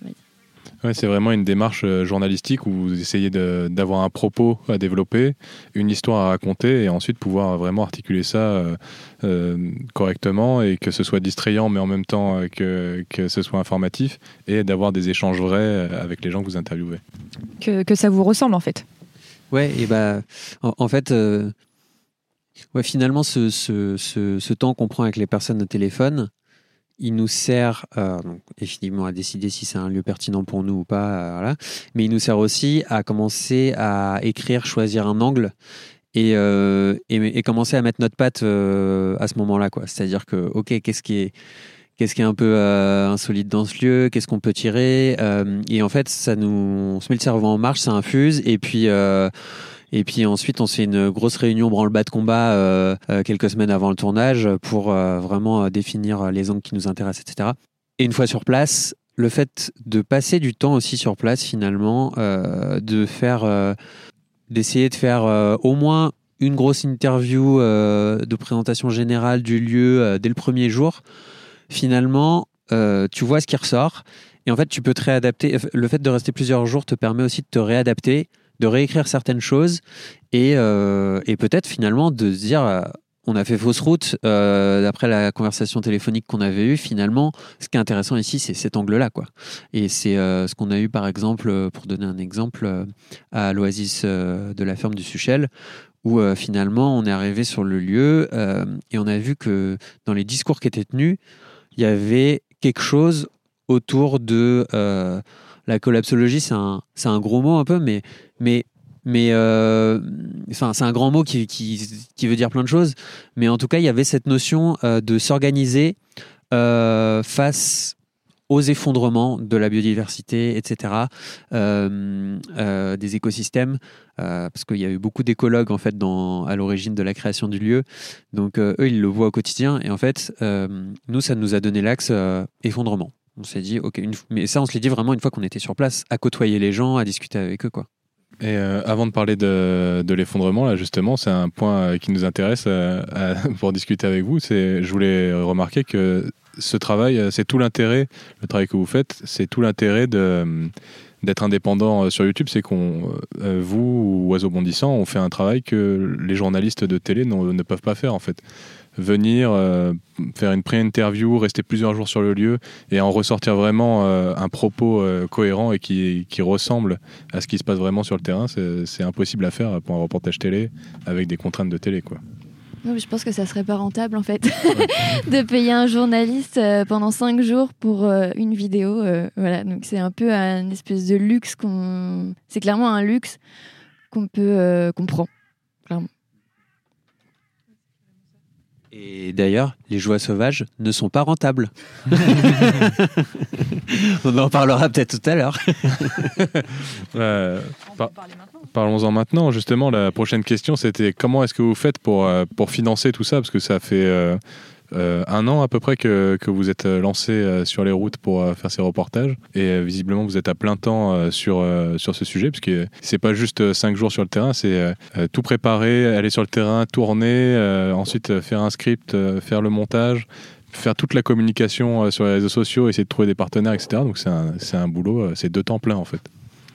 Speaker 4: Ouais, c'est vraiment une démarche euh, journalistique où vous essayez d'avoir un propos à développer, une histoire à raconter et ensuite pouvoir vraiment articuler ça euh, euh, correctement et que ce soit distrayant mais en même temps que, que ce soit informatif et d'avoir des échanges vrais avec les gens que vous interviewez.
Speaker 1: Que, que ça vous ressemble en fait.
Speaker 3: Ouais, et bah en, fait. Ouais, finalement, ce, ce, ce, ce temps qu'on prend avec les personnes au téléphone, il nous sert euh, donc, effectivement à décider si c'est un lieu pertinent pour nous ou pas, euh, mais il nous sert aussi à commencer à écrire, choisir un angle et, euh, et, commencer à mettre notre patte euh, à ce moment-là. C'est-à-dire que, ok, qu'est-ce qui est qu'est-ce qui est un peu insolite dans ce lieu, qu'est-ce qu'on peut tirer, et en fait, ça nous, on se met le cerveau en marche, ça infuse, et puis et puis ensuite, on fait une grosse réunion branle-bas de combat euh, euh, quelques semaines avant le tournage pour euh, vraiment définir les angles qui nous intéressent, etc. Et une fois sur place, le fait de passer du temps aussi sur place, finalement, de faire, d'essayer de faire au moins une grosse interview de présentation générale du lieu dès le premier jour, finalement, tu vois ce qui ressort. Et en fait, tu peux te réadapter. Le fait de rester plusieurs jours te permet aussi de te réadapter de réécrire certaines choses et, et peut-être finalement de se dire on a fait fausse route euh, d'après la conversation téléphonique qu'on avait eue. Finalement, ce qui est intéressant ici, c'est cet angle-là, quoi. Et c'est euh, ce qu'on a eu, par exemple, euh, pour donner un exemple, à l'Oasis de la ferme du Suchel, où finalement, on est arrivé sur le lieu et on a vu que dans les discours qui étaient tenus, il y avait quelque chose autour de la collapsologie. C'est un, gros mot un peu, mais euh, c'est un grand mot qui, veut dire plein de choses. Mais en tout cas, il y avait cette notion euh, de s'organiser euh, face aux effondrements de la biodiversité, etc., des écosystèmes, parce qu'il y a eu beaucoup d'écologues en fait à l'origine de la création du lieu. Donc eux, ils le voient au quotidien. Et en fait, nous, ça nous a donné l'axe effondrement. On s'est dit, ok, mais ça, on se l'est dit vraiment une fois qu'on était sur place, à côtoyer les gens, à discuter avec eux, quoi.
Speaker 4: Et euh, avant de parler de, de l'effondrement, là justement, c'est un point euh, qui nous intéresse euh, [laughs] pour discuter avec vous. C'est, je voulais remarquer que ce travail, c'est tout l'intérêt, le travail que vous faites, c'est tout l'intérêt de d'être indépendant sur YouTube, c'est qu'on, vous, oiseaux bondissants, on fait un travail que les journalistes de télé ne peuvent pas faire en fait venir euh, faire une pré-interview, rester plusieurs jours sur le lieu et en ressortir vraiment euh, un propos euh, cohérent et qui, qui, ressemble à ce qui se passe vraiment sur le terrain, c'est impossible à faire pour un reportage télé avec des contraintes de télé. Quoi.
Speaker 2: je pense que ça serait pas rentable en fait [laughs] de payer un journaliste pendant cinq jours pour une vidéo. voilà, donc c'est un peu un espèce de luxe qu'on. C'est clairement un luxe qu'on peut qu'on prend, clairement.
Speaker 3: Et d'ailleurs, les joies sauvages ne sont pas rentables. [laughs] On en parlera peut-être tout à l'heure. [laughs]
Speaker 4: Parlons-en maintenant. Justement, la prochaine question, c'était comment est-ce que vous faites pour, euh, pour financer tout ça? Parce que ça fait euh, euh, un an à peu près que, vous êtes lancé euh, sur les routes pour euh, faire ces reportages et visiblement vous êtes à plein temps sur, sur ce sujet parce que c'est pas juste cinq jours sur le terrain, c'est tout préparer, aller sur le terrain, tourner, ensuite faire un script, faire le montage faire toute la communication sur les réseaux sociaux, essayer de trouver des partenaires, etc. Donc c'est un, un, boulot, c'est deux temps plein en fait.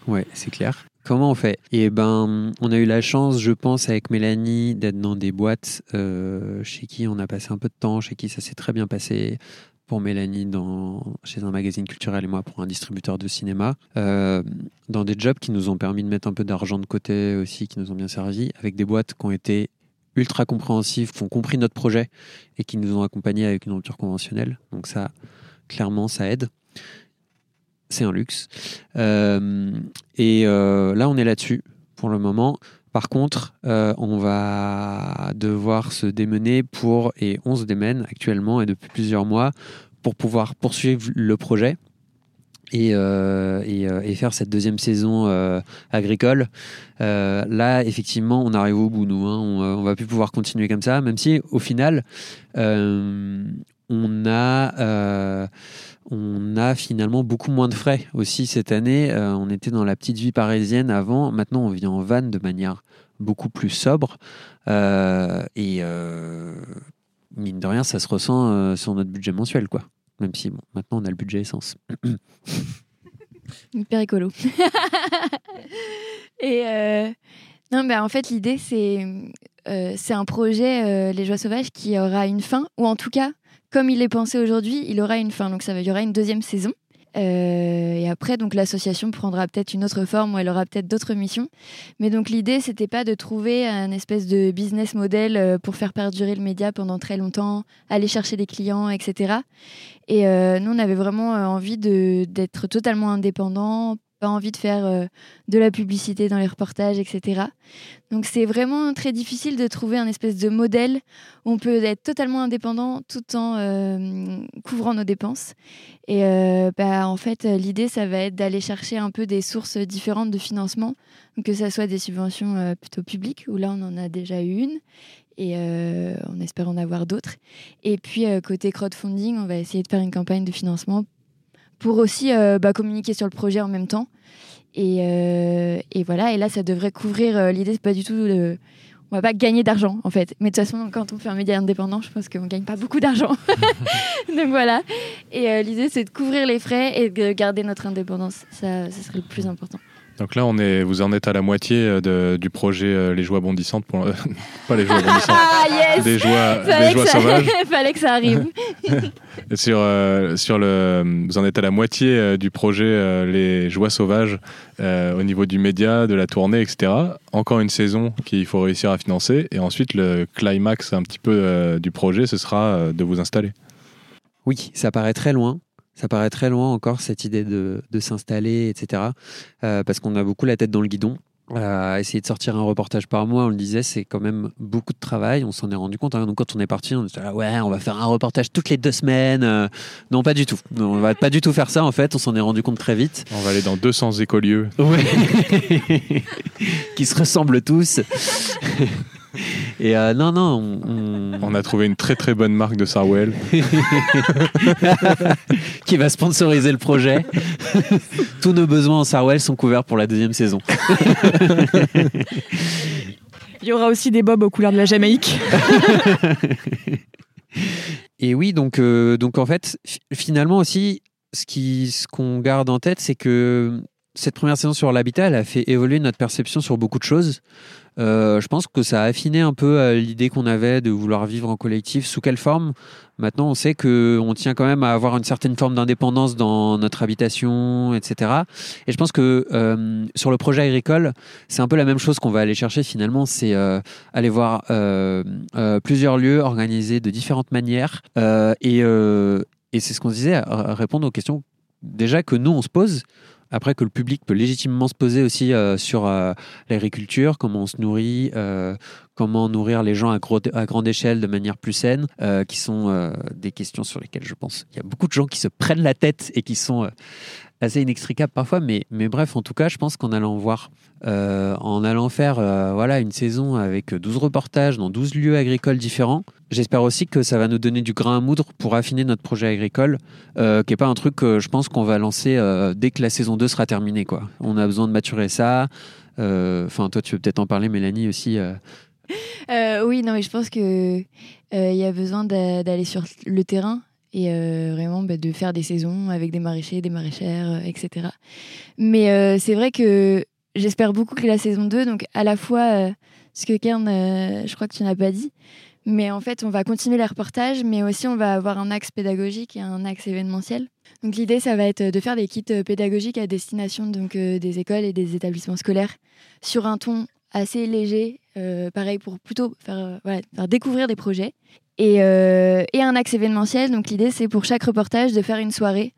Speaker 3: Ouais, c'est clair. Comment on fait? Eh ben, on a eu la chance, je pense, avec Mélanie, d'être dans des boîtes euh, chez qui on a passé un peu de temps, chez qui ça s'est très bien passé. Pour Mélanie, chez un magazine culturel et moi pour un distributeur de cinéma, euh, dans des jobs qui nous ont permis de mettre un peu d'argent de côté aussi, qui nous ont bien servi, avec des boîtes qui ont été ultra compréhensives, qui ont compris notre projet et qui nous ont accompagnés avec une rupture conventionnelle. Donc ça, clairement, ça aide c'est un luxe. Euh, et euh, là, on est là-dessus pour le moment. Par contre, euh, on va devoir se démener pour, et on se démène actuellement et depuis plusieurs mois, pour pouvoir poursuivre le projet. Et, faire cette deuxième saison agricole. là, effectivement, on arrive au bout, nous. Hein. on, on, va plus pouvoir continuer comme ça, même si, au final, on a on a finalement beaucoup moins de frais aussi cette année. Euh, on était dans la petite vie parisienne avant. Maintenant, on vit en van de manière beaucoup plus sobre. Euh, et euh, mine de rien, ça se ressent sur notre budget mensuel, quoi. Même si maintenant, on a le budget essence.
Speaker 2: Hyper écolo. [laughs] et non, ben en fait, l'idée, c'est c'est un projet, Les Joies Sauvages, qui aura une fin, ou en tout cas, comme il est pensé aujourd'hui, il aura une fin. Donc ça il y aura une deuxième saison. Euh, et après, donc l'association prendra peut-être une autre forme ou elle aura peut-être d'autres missions. Mais donc l'idée, c'était pas de trouver un espèce de business model euh, pour faire perdurer le média pendant très longtemps, aller chercher des clients, etc. Et euh, nous, on avait vraiment envie d'être totalement indépendant, pas envie de faire euh, de la publicité dans les reportages, etc. Donc c'est vraiment très difficile de trouver un espèce de modèle où on peut être totalement indépendant tout en euh, couvrant nos dépenses. Et euh, bah, en fait, l'idée, ça va être d'aller chercher un peu des sources différentes de financement, que ce soit des subventions plutôt publiques, où là, on en a déjà eu une, et on espère en avoir d'autres. Et puis, côté crowdfunding, on va essayer de faire une campagne de financement pour aussi euh, bah, communiquer sur le projet en même temps. Et, euh, et, voilà, et là, ça devrait couvrir. Euh, l'idée, c'est pas du tout de. On va pas gagner d'argent, en fait. Mais de toute façon, quand on fait un média indépendant, je pense qu'on gagne pas beaucoup d'argent. [laughs] [laughs] Donc voilà. Et l'idée, c'est de couvrir les frais et de garder notre indépendance. Ça, ça serait le plus important.
Speaker 4: Donc là, on est, vous en êtes à la moitié euh, de- du projet euh, Les Joies Bondissantes. Pour, [laughs] pas les Joies Bondissantes,
Speaker 2: Ah yes
Speaker 4: des Joies, [laughs]
Speaker 2: Fallait
Speaker 4: des
Speaker 2: que
Speaker 4: joies
Speaker 2: ça-
Speaker 4: Sauvages. [laughs]
Speaker 2: Fallait que ça arrive.
Speaker 4: Sur, euh, sur le, vous en êtes à la moitié euh, du projet euh, Les Joies Sauvages euh, au niveau du média, de la tournée, etc. Encore une saison qu'il faut réussir à financer. Et ensuite, le climax un petit peu euh, du projet, ce sera euh, de vous installer.
Speaker 3: Oui, ça paraît très loin. Ça paraît très loin encore cette idée de, de s'installer, etc. Euh, parce qu'on a beaucoup la tête dans le guidon. Euh, essayer de sortir un reportage par mois, on le disait, c'est quand même beaucoup de travail. On s'en est rendu compte. hein. Donc quand on est parti, on était là, ouais, on va faire un reportage toutes les deux semaines. Euh, non, pas du tout. Non, on va pas du tout faire ça en fait. On s'en est rendu compte très vite.
Speaker 4: On va aller dans 200 écolieux.
Speaker 3: Ouais. [laughs] qui se ressemblent tous. [laughs] [laughs] Et euh, non, non, on, on-
Speaker 4: On a trouvé une très très bonne marque de Sarwell. [laughs]
Speaker 3: qui va sponsoriser le projet. [laughs] Tous nos besoins en Sarwell sont couverts pour la deuxième saison.
Speaker 1: Il y aura aussi des bobs aux couleurs de la Jamaïque.
Speaker 3: Et oui, donc, euh, donc en fait, fi- finalement aussi, ce qui- ce qu'on garde en tête, c'est que cette première saison sur l'habitat, elle a fait évoluer notre perception sur beaucoup de choses. Euh, je pense que ça a affiné un peu euh, l'idée qu'on avait de vouloir vivre en collectif. Sous quelle forme? Maintenant, on sait qu'on tient quand même à avoir une certaine forme d'indépendance dans notre habitation, etc. Et je pense que euh, sur le projet agricole, c'est un peu la même chose qu'on va aller chercher finalement. C'est aller voir plusieurs lieux organisés de différentes manières. Et et c'est ce qu'on disait, répondre aux questions déjà que nous, on se pose. Après que le public peut légitimement se poser aussi euh, sur euh, l'agriculture, comment on se nourrit, euh, comment nourrir les gens à, à grande échelle de manière plus saine, qui sont des questions sur lesquelles je pense il y a beaucoup de gens qui se prennent la tête et qui sont assez inextricables parfois. Mais, mais bref, en tout cas, je pense qu'en allant voir, euh, en allant faire euh, voilà, une saison avec 12 reportages dans 12 lieux agricoles différents, j'espère aussi que ça va nous donner du grain à moudre pour affiner notre projet agricole, euh, qui n'est pas un truc que je pense qu'on va lancer dès que la saison 2 sera terminée. Quoi. On a besoin de maturer ça. Enfin, toi, tu veux peut-être en parler, Mélanie, aussi.
Speaker 2: oui, non, mais je pense que euh, il y a besoin d'a- d'aller sur le terrain et euh, vraiment bah, de faire des saisons avec des maraîchers, des maraîchères, euh, etc. Mais euh, c'est vrai que j'espère beaucoup que la saison 2, donc à la fois ce que Kern, je crois que tu n'as pas dit, mais en fait on va continuer les reportages, mais aussi on va avoir un axe pédagogique et un axe événementiel. Donc l'idée, ça va être de faire des kits pédagogiques à destination donc des écoles et des établissements scolaires sur un ton assez léger, pareil pour plutôt faire découvrir des projets. Et, euh, et un axe événementiel, donc l'idée c'est pour chaque reportage de faire une soirée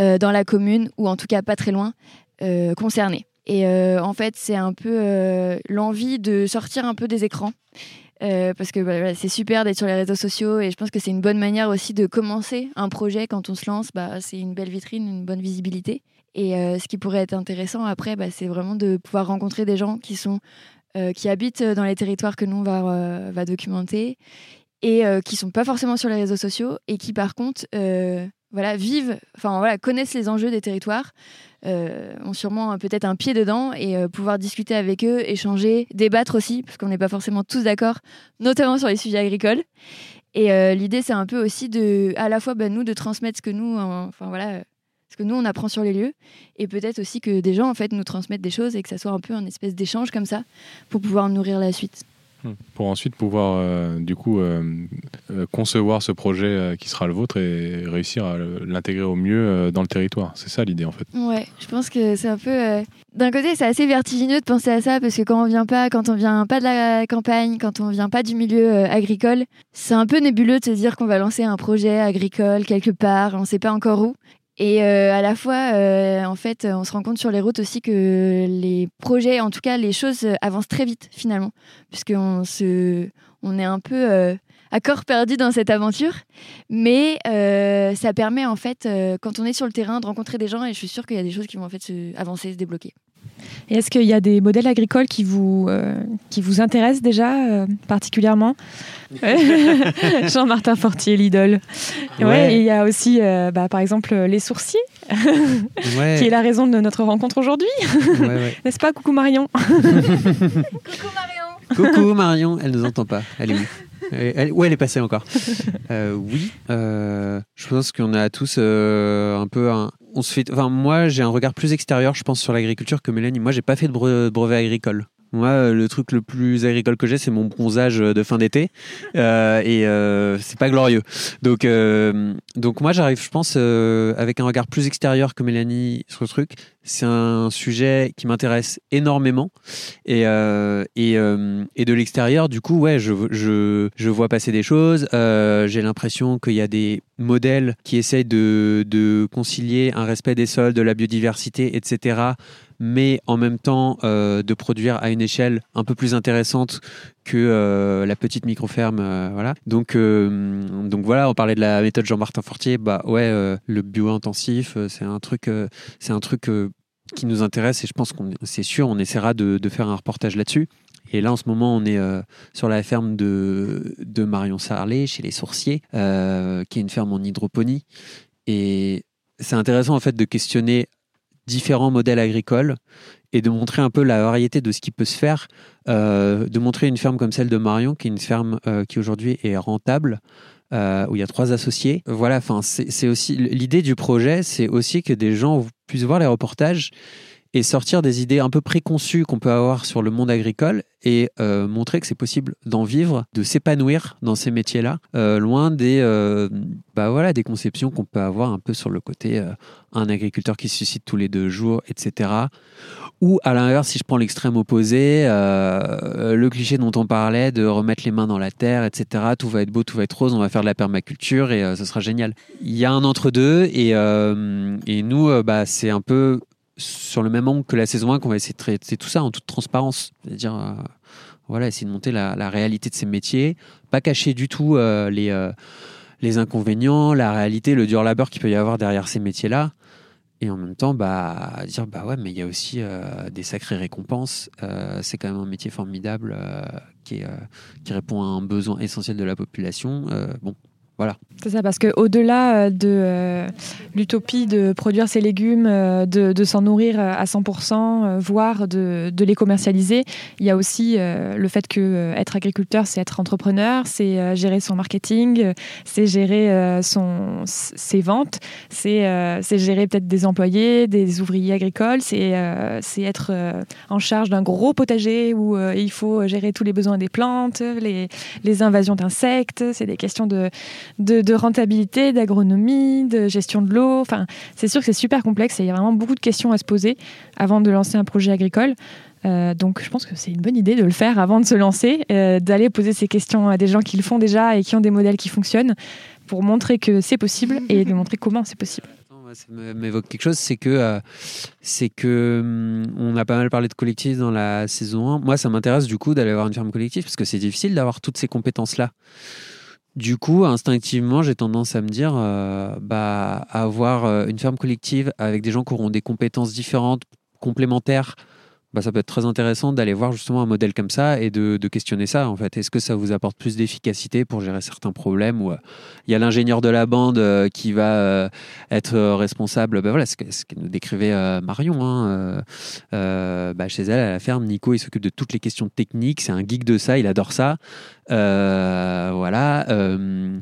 Speaker 2: euh, dans la commune, ou en tout cas pas très loin, euh, concernée. Et en fait c'est un peu l'envie de sortir un peu des écrans. Parce que c'est super d'être sur les réseaux sociaux et je pense que c'est une bonne manière aussi de commencer un projet quand on se lance. Bah, c'est une belle vitrine, une bonne visibilité. Et ce qui pourrait être intéressant après, bah, c'est vraiment de pouvoir rencontrer des gens qui sont qui habitent dans les territoires que nous on va documenter et euh, qui sont pas forcément sur les réseaux sociaux et qui par contre euh, voilà vivent enfin voilà connaissent les enjeux des territoires euh, ont sûrement euh, peut-être un pied dedans et pouvoir discuter avec eux échanger débattre aussi parce qu'on n'est pas forcément tous d'accord notamment sur les sujets agricoles et l'idée c'est un peu aussi de à la fois bah, nous de transmettre ce que nous en- enfin voilà ce que nous on apprend sur les lieux et peut-être aussi que des gens en fait nous transmettent des choses et que ça soit un peu un espèce d'échange comme ça pour pouvoir nourrir la suite.
Speaker 4: Pour ensuite pouvoir euh, du coup euh, euh, concevoir ce projet qui sera le vôtre et réussir à l'intégrer au mieux dans le territoire. C'est ça l'idée en fait.
Speaker 2: Ouais, je pense que c'est un peu. euh, D'un côté, c'est assez vertigineux de penser à ça parce que quand on vient pas, quand on vient pas de la campagne, quand on vient pas du milieu agricole, c'est un peu nébuleux de se dire qu'on va lancer un projet agricole quelque part, on sait pas encore où. Et euh, à la fois, euh, en fait, on se rend compte sur les routes aussi que les projets, en tout cas, les choses euh, avancent très vite finalement, puisqu'on se, on est un peu à corps perdu dans cette aventure. Mais ça permet en fait, quand on est sur le terrain, de rencontrer des gens et je suis sûre qu'il y a des choses qui vont en fait se avancer, se débloquer.
Speaker 1: Et est-ce qu'il y a des modèles agricoles qui vous, euh, qui vous intéressent déjà euh, particulièrement [laughs] Jean-Martin Fortier, l'idole. Ouais.
Speaker 3: Ouais.
Speaker 1: et il y a aussi, euh, bah, par exemple, les sourciers,
Speaker 3: Ouais,
Speaker 1: qui est la raison de notre rencontre aujourd'hui.
Speaker 3: ouais, ouais. [laughs]
Speaker 1: N'est-ce pas Coucou Marion? [laughs]
Speaker 2: Coucou Marion
Speaker 3: Coucou Marion, elle nous entend pas. Elle est où? Elle, ouais, elle est passée encore. [laughs] Euh, oui, euh, je pense qu'on a tous euh, un peu un, on se fait. Enfin, moi, j'ai un regard plus extérieur, je pense, sur l'agriculture que Mélanie. Moi, j'ai pas fait de brevet agricole. Moi, euh, le truc le plus agricole que j'ai, c'est mon bronzage de fin d'été. [laughs] Euh, et euh, c'est pas glorieux. Donc, euh, donc moi, j'arrive, je pense, euh, avec un regard plus extérieur que Mélanie sur le truc. C'est un sujet qui m'intéresse énormément. Et, euh, et, euh, et de l'extérieur, du coup, ouais, je, je, je vois passer des choses. Euh, j'ai l'impression qu'il y a des modèles qui essayent de, de concilier un respect des sols, de la biodiversité, etc mais en même temps euh, de produire à une échelle un peu plus intéressante que euh, la petite micro-ferme. euh, voilà. Donc, donc voilà, on parlait de la méthode Jean-Martin Fortier. Bah ouais, le bio-intensif, c'est un truc, c'est un truc qui nous intéresse et je pense qu'on, c'est sûr, on essaiera de, faire un reportage là-dessus. Et là, en ce moment, on est sur la ferme de, de Marion Sarlet, chez les Sourciers, qui est une ferme en hydroponie. Et c'est intéressant, en fait, de questionner différents modèles agricoles et de montrer un peu la variété de ce qui peut se faire, euh, de montrer une ferme comme celle de Marion, qui est une ferme euh, qui aujourd'hui est rentable, euh, où il y a trois associés. Voilà, c'est aussi l'idée du projet, c'est aussi que des gens puissent voir les reportages et sortir des idées un peu préconçues qu'on peut avoir sur le monde agricole et euh, montrer que c'est possible d'en vivre, de s'épanouir dans ces métiers-là, euh, loin des, euh, bah voilà, des conceptions qu'on peut avoir un peu sur le côté un agriculteur qui se suscite tous les deux jours, etc. Ou à l'inverse, si je prends l'extrême opposé, le cliché dont on parlait de remettre les mains dans la terre, etc. Tout va être beau, tout va être rose, on va faire de la permaculture et ce sera génial. Il y a un entre-deux et, et nous, bah, c'est un peu sur le même angle que la saison 1 qu'on va essayer de traiter tout ça en toute transparence. C'est-à-dire, euh, voilà, essayer de monter la, réalité de ces métiers, pas cacher du tout euh, les, euh, les inconvénients, la réalité, le dur labeur qu'il peut y avoir derrière ces métiers-là. Et en même temps, bah, dire, bah ouais, mais il y a aussi des sacrées récompenses. C'est quand même un métier formidable qui, qui répond à un besoin essentiel de la population. Bon,
Speaker 1: C'est ça, parce qu'au-delà de euh, l'utopie de produire ses légumes, euh, de, s'en nourrir euh, à 100%, euh, voire de, les commercialiser, il y a aussi euh, le fait que euh, être agriculteur, c'est être entrepreneur, c'est euh, gérer son marketing, euh, c'est gérer euh, son, ses ventes, c'est euh, gérer peut-être des employés, des ouvriers agricoles, c'est euh, être euh, en charge d'un gros potager où euh, il faut gérer tous les besoins des plantes, les, les invasions d'insectes, c'est des questions de, de, rentabilité, d'agronomie, de gestion de l'eau. Enfin, c'est sûr que c'est super complexe et il y a vraiment beaucoup de questions à se poser avant de lancer un projet agricole. Euh, donc, je pense que c'est une bonne idée de le faire avant de se lancer, euh, d'aller poser ces questions à des gens qui le font déjà et qui ont des modèles qui fonctionnent pour montrer que c'est possible et de montrer comment c'est possible.
Speaker 3: Ça m'évoque quelque chose, c'est que euh, c'est que hum, on a pas mal parlé de collectif dans la saison 1. Moi, ça m'intéresse du coup d'aller voir une ferme collective parce que c'est difficile d'avoir toutes ces compétences-là. Du coup, instinctivement, j'ai tendance à me dire, euh, bah, avoir euh, une ferme collective avec des gens qui auront des compétences différentes, complémentaires, bah, ça peut être très intéressant d'aller voir justement un modèle comme ça et de, questionner ça en fait. Est-ce que ça vous apporte plus d'efficacité pour gérer certains problèmes ou euh, il y a l'ingénieur de la bande qui va être responsable, bah, voilà, ce que, nous décrivait Marion. hein, bah, chez elle, à la ferme, Nico, il s'occupe de toutes les questions techniques. C'est un geek de ça, il adore ça. Euh, voilà. euh,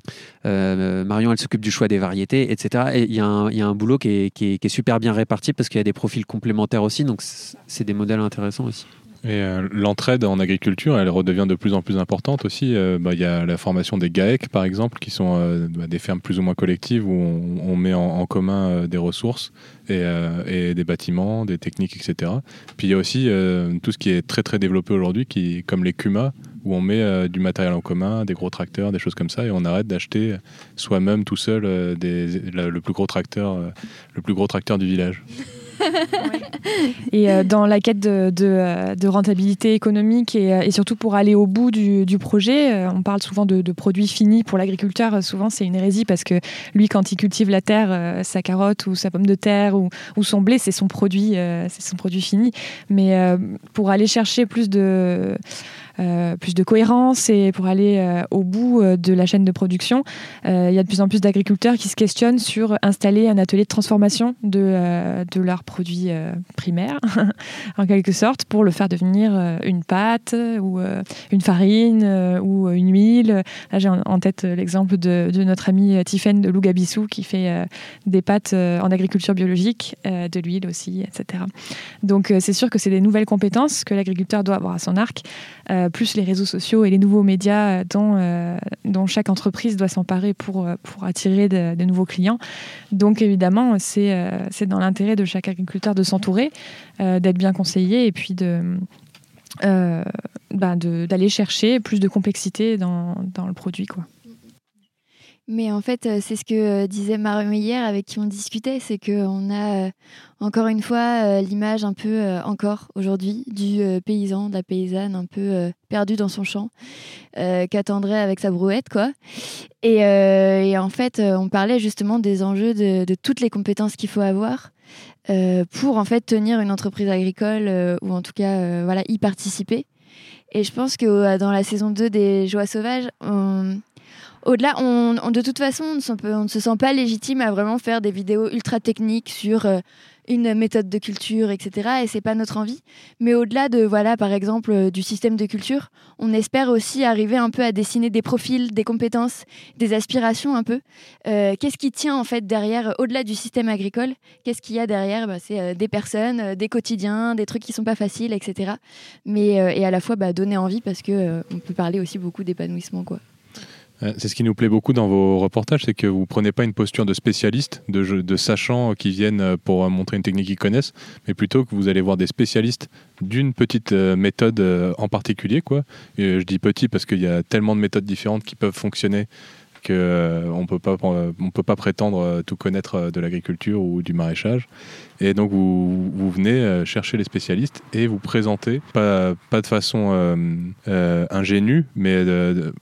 Speaker 3: euh, Marion, elle s'occupe du choix des variétés, etc. Et il y, a un- il y a un boulot qui est, qui est- super bien réparti parce qu'il y a des profils complémentaires aussi. Donc, c'est des modèles intéressants aussi.
Speaker 4: Et l'entraide en agriculture, elle redevient de plus en plus importante aussi. Bah, Il y a la formation des GAEC, par exemple, qui sont bah, des fermes plus ou moins collectives où on, met en, commun des ressources et, des bâtiments, des techniques, etc. Puis il y a aussi tout ce qui est très très développé aujourd'hui, comme les CUMA, où on met euh, du matériel en commun, des gros tracteurs, des choses comme ça, et on arrête d'acheter soi-même tout seul euh, des, la- le plus gros tracteur, euh, le plus gros tracteur du village.
Speaker 1: Et euh, dans la quête de, de, de rentabilité économique et, et surtout pour aller au bout du, du projet, euh, on parle souvent de, de produits finis pour l'agriculteur. Euh, Souvent, c'est une hérésie parce que lui, quand il cultive la terre, euh, sa carotte ou sa pomme de terre ou, ou son blé, c'est son produit, euh, c'est son produit fini. Mais euh, pour aller chercher plus de plus de cohérence et pour aller au bout de la chaîne de production. Il y a de plus en plus d'agriculteurs qui se questionnent sur installer un atelier de transformation de, de leurs produits primaires, [laughs] en quelque sorte, pour le faire devenir une pâte ou une farine ou une huile. Là, j'ai en tête l'exemple de, de, notre ami Tiffaine de Lougabissou qui fait des pâtes en agriculture biologique, de l'huile aussi, etc. Donc c'est sûr que c'est des nouvelles compétences que l'agriculteur doit avoir à son arc, euh, plus les réseaux sociaux et les nouveaux médias dont, euh, dont chaque entreprise doit s'emparer pour, euh, pour attirer de, nouveaux clients. Donc évidemment, c'est dans l'intérêt de chaque agriculteur de s'entourer, d'être bien conseillé et puis. Ben d'aller chercher plus de complexité dans, dans le produit. Quoi.
Speaker 2: Mais en fait, c'est ce que disait Marion hier avec qui on discutait, c'est qu'on a encore une fois l'image un peu encore aujourd'hui du paysan, de la paysanne un peu perdu dans son champ, qu'attendrait avec sa brouette, quoi. Et, en fait, on parlait justement des enjeux de, de toutes les compétences qu'il faut avoir pour en fait tenir une entreprise agricole ou en tout cas voilà y participer. Et je pense que dans la saison 2 des Joies sauvages, on au-delà, on, de toute façon, on ne, se sent pas légitime à vraiment faire des vidéos ultra techniques sur euh, une méthode de culture, etc. Et c'est pas notre envie. Mais au-delà de, voilà, par exemple, euh, du système de culture, on espère aussi arriver un peu à dessiner des profils, des compétences, des aspirations un peu. Euh, qu'est-ce qui tient en fait derrière, au-delà du système agricole Qu'est-ce qu'il y a derrière bah, C'est des personnes, des quotidiens, des trucs qui sont pas faciles, etc. Mais et à la fois bah, donner envie parce que on peut parler aussi beaucoup d'épanouissement, quoi.
Speaker 4: Euh, c'est ce qui nous plaît beaucoup dans vos reportages, c'est que vous prenez pas une posture de spécialiste, de, de sachants qui viennent euh, pour euh, montrer une technique qu'ils connaissent, mais plutôt que vous allez voir des spécialistes d'une petite méthode en particulier. Quoi. Je dis petit parce qu'il y a tellement de méthodes différentes qui peuvent fonctionner qu'on ne peut pas peut pas prétendre tout connaître de l'agriculture ou du maraîchage. Et donc vous, venez chercher les spécialistes et vous présentez, pas, pas de façon ingénue, mais de,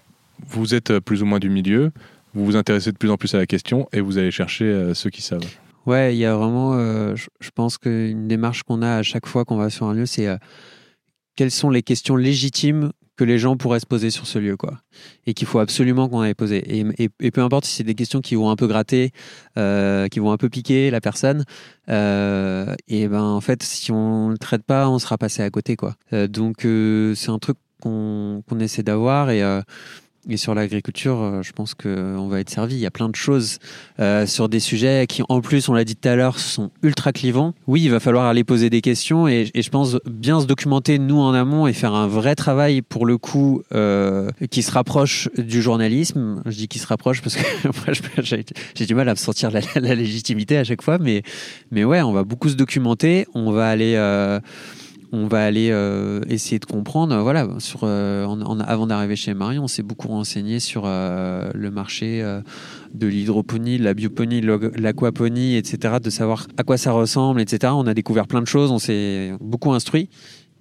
Speaker 4: vous êtes euh, plus ou moins du milieu, vous vous intéressez de plus en plus à la question et vous allez chercher euh, ceux qui savent.
Speaker 3: Ouais, il y a vraiment, euh, je, pense qu'une démarche qu'on a à chaque fois qu'on va sur un lieu, c'est quelles sont les questions légitimes que les gens pourraient se poser sur ce lieu, quoi. Et qu'il faut absolument qu'on aille poser. Et, et, peu importe si c'est des questions qui vont un peu gratter, qui vont un peu piquer la personne, et ben en fait, si on le traite pas, on sera passé à côté, quoi. donc c'est un truc qu'on essaie d'avoir et et sur l'agriculture, euh, je pense qu'on va être servi. Il y a plein de choses euh, sur des sujets qui, en plus, on l'a dit tout à l'heure, sont ultra clivants. Oui, il va falloir aller poser des questions et, je pense bien se documenter, nous, en amont et faire un vrai travail, pour le coup, euh, qui se rapproche du journalisme. Je dis qui se rapproche parce que [laughs] j'ai du mal à me sentir la, légitimité à chaque fois. Mais, mais ouais, on va beaucoup se documenter. On va aller... Euh, on va aller euh, essayer de comprendre. Voilà, sur, euh, avant d'arriver chez Marion, on s'est beaucoup renseigné sur euh, le marché de l'hydroponie, de la bioponie, l'aquaponie, etc., de savoir à quoi ça ressemble, etc. On a découvert plein de choses, on s'est beaucoup instruit.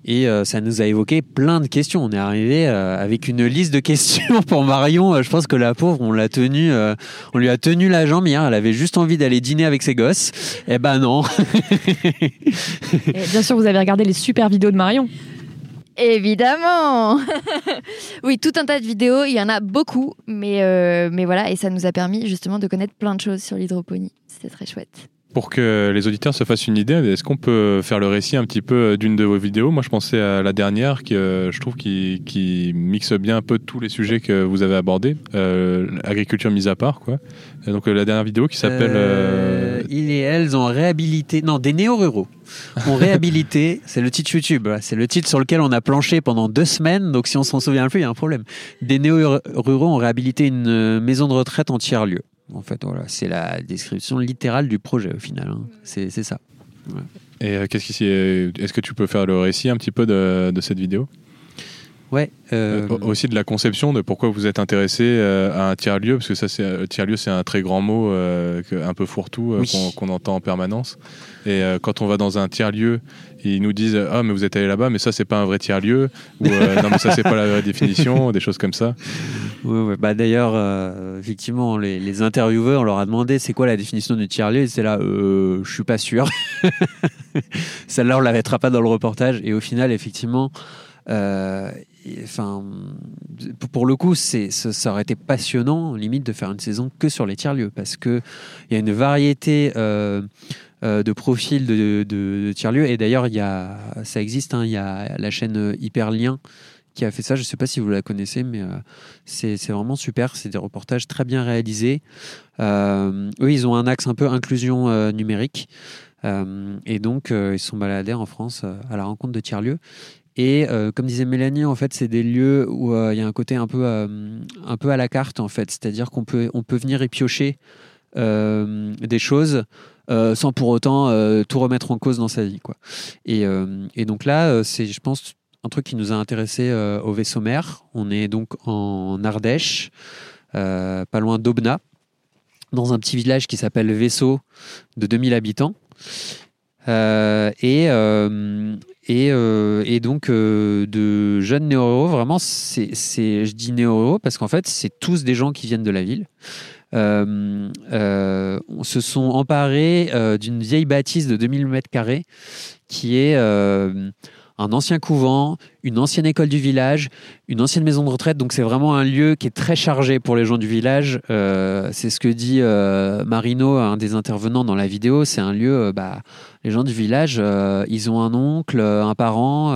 Speaker 3: Et euh, ça nous a évoqué plein de questions. On est arrivé euh, avec une liste de questions [laughs] pour Marion. Euh, je pense que la pauvre, on l'a tenu, on lui a tenu la jambe hier. Elle avait juste envie d'aller dîner avec ses gosses. Eh ben non. [laughs]
Speaker 1: bien sûr, vous avez regardé les super vidéos de Marion.
Speaker 2: Évidemment [laughs] Oui, tout un tas de vidéos, il y en a beaucoup, mais, mais voilà, et ça nous a permis justement de connaître plein de choses sur l'hydroponie. C'était très chouette.
Speaker 4: Pour que les auditeurs se fassent une idée, est-ce qu'on peut faire le récit un petit peu d'une de vos vidéos? Moi, je pensais à la dernière, qui, euh, je trouve qui, mixe bien un peu tous les sujets que vous avez abordés, euh, agriculture mise à part, quoi. donc la dernière vidéo qui s'appelle.
Speaker 3: Euh, il et elles ont réhabilité, non, des néo-ruraux ont réhabilité. [laughs] c'est le titre YouTube. C'est le titre sur lequel on a planché pendant deux semaines. Donc si on s'en souvient plus, il y a un problème. Des néo-ruraux ont réhabilité une maison de retraite en tiers-lieu. En fait, voilà, c'est la description littérale du projet au final. Hein. C'est ça.
Speaker 4: Et euh, qu'est-ce qui est-ce que tu peux faire le récit un petit peu de, cette vidéo?
Speaker 3: Ouais.
Speaker 4: Euh, euh, aussi de la conception de pourquoi vous êtes intéressé à un tiers lieu parce que ça c'est tiers lieu c'est un très grand mot un peu fourre-tout qu'on entend en permanence. Et quand on va dans un tiers lieu ils nous disent ah mais vous êtes allé là-bas mais ça c'est pas un vrai tiers lieu ou non mais ça c'est pas la vraie définition des choses comme ça [laughs]
Speaker 3: bah, D'ailleurs, euh, effectivement, les, intervieweurs, on leur a demandé c'est quoi la définition du tiers-lieu? Et c'est là, euh, je suis pas sûr. [laughs] Celle-là, on la mettra pas dans le reportage. Et au final, effectivement, enfin, pour le coup, c'est, ça, aurait été passionnant, limite, de faire une saison que sur les tiers-lieux, parce qu'il y a une variété euh, euh, de profils de, de, tiers-lieux. Et d'ailleurs, ça existe, hein, il y a la chaîne Hyperlien qui a fait ça. Je ne sais pas si vous la connaissez, mais euh, c'est, vraiment super. C'est des reportages très bien réalisés. eux, ils ont un axe un peu inclusion numérique. et donc, ils sont baladés en France à la rencontre de tiers-lieux. Et euh, comme disait Mélanie, en fait, c'est des lieux où euh, il y a un côté un peu, euh, un peu à la carte, en fait. C'est-à-dire qu'on on peut venir y piocher des choses sans pour autant tout remettre en cause dans sa vie. Quoi. Et, et donc là, c'est, je pense, un truc qui nous a intéressé au vaisseau mère. On est donc en Ardèche, pas loin d'Aubenas, dans un petit village qui s'appelle Vaisseau, de 2000 habitants. et, euh, donc euh, de jeunes néo vraiment, c'est, je dis néo parce qu'en fait, c'est tous des gens qui viennent de la ville. Euh, on se sont emparés d'une vieille bâtisse de 2000 mètres carrés qui est un ancien couvent, une ancienne école du village, une ancienne maison de retraite. Donc c'est vraiment un lieu qui est très chargé pour les gens du village. Euh, c'est ce que dit euh, Marino, un des intervenants dans la vidéo. C'est un lieu, euh, bah, les gens du village, ils ont un oncle, un parent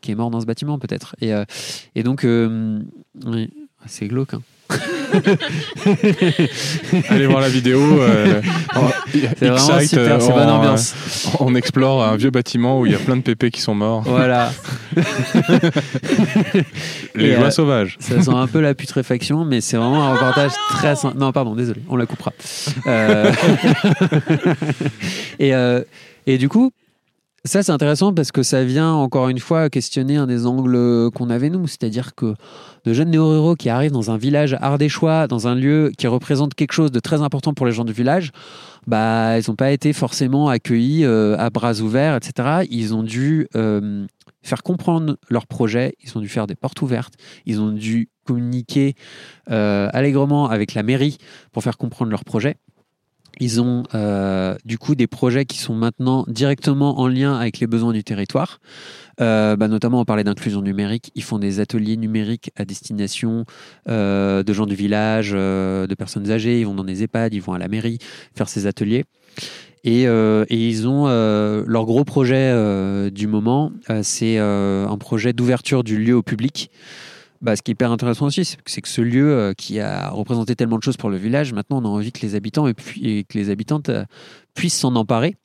Speaker 3: qui est mort dans ce bâtiment peut-être. Et, et donc, c'est glauque. Hein. [laughs]
Speaker 4: Allez voir la vidéo. Euh,
Speaker 3: c'est vraiment super, c'est bonne ambiance.
Speaker 4: On explore un vieux bâtiment où il y a plein de pépés qui sont morts.
Speaker 3: Voilà. [laughs]
Speaker 4: Les joies euh, sauvages.
Speaker 3: Ça sent un peu la putréfaction, mais c'est vraiment un reportage très. Non, pardon, désolé, on la coupera. Euh, [laughs] et, et du coup, ça, c'est intéressant parce que ça vient encore une fois questionner un des angles qu'on avait nous, c'est-à-dire que de jeunes néo-ruraux qui arrivent dans un village ardéchois, dans un lieu qui représente quelque chose de très important pour les gens du village, bah, ils n'ont pas été forcément accueillis euh, à bras ouverts, etc. Ils ont dû euh, faire comprendre leur projet, ils ont dû faire des portes ouvertes, ils ont dû communiquer euh, allègrement avec la mairie pour faire comprendre leur projet. Ils ont euh, du coup des projets qui sont maintenant directement en lien avec les besoins du territoire. Euh, bah, notamment, on parlait d'inclusion numérique. Ils font des ateliers numériques à destination euh, de gens du village, de personnes âgées. Ils vont dans des EHPAD, ils vont à la mairie faire ces ateliers. Et, et ils ont leur gros projet du moment, c'est un projet d'ouverture du lieu au public. Bah, ce qui est hyper intéressant aussi, c'est que ce lieu euh, qui a représenté tellement de choses pour le village, maintenant on a envie que les habitants et, puis, que les habitantes euh, puissent s'en emparer.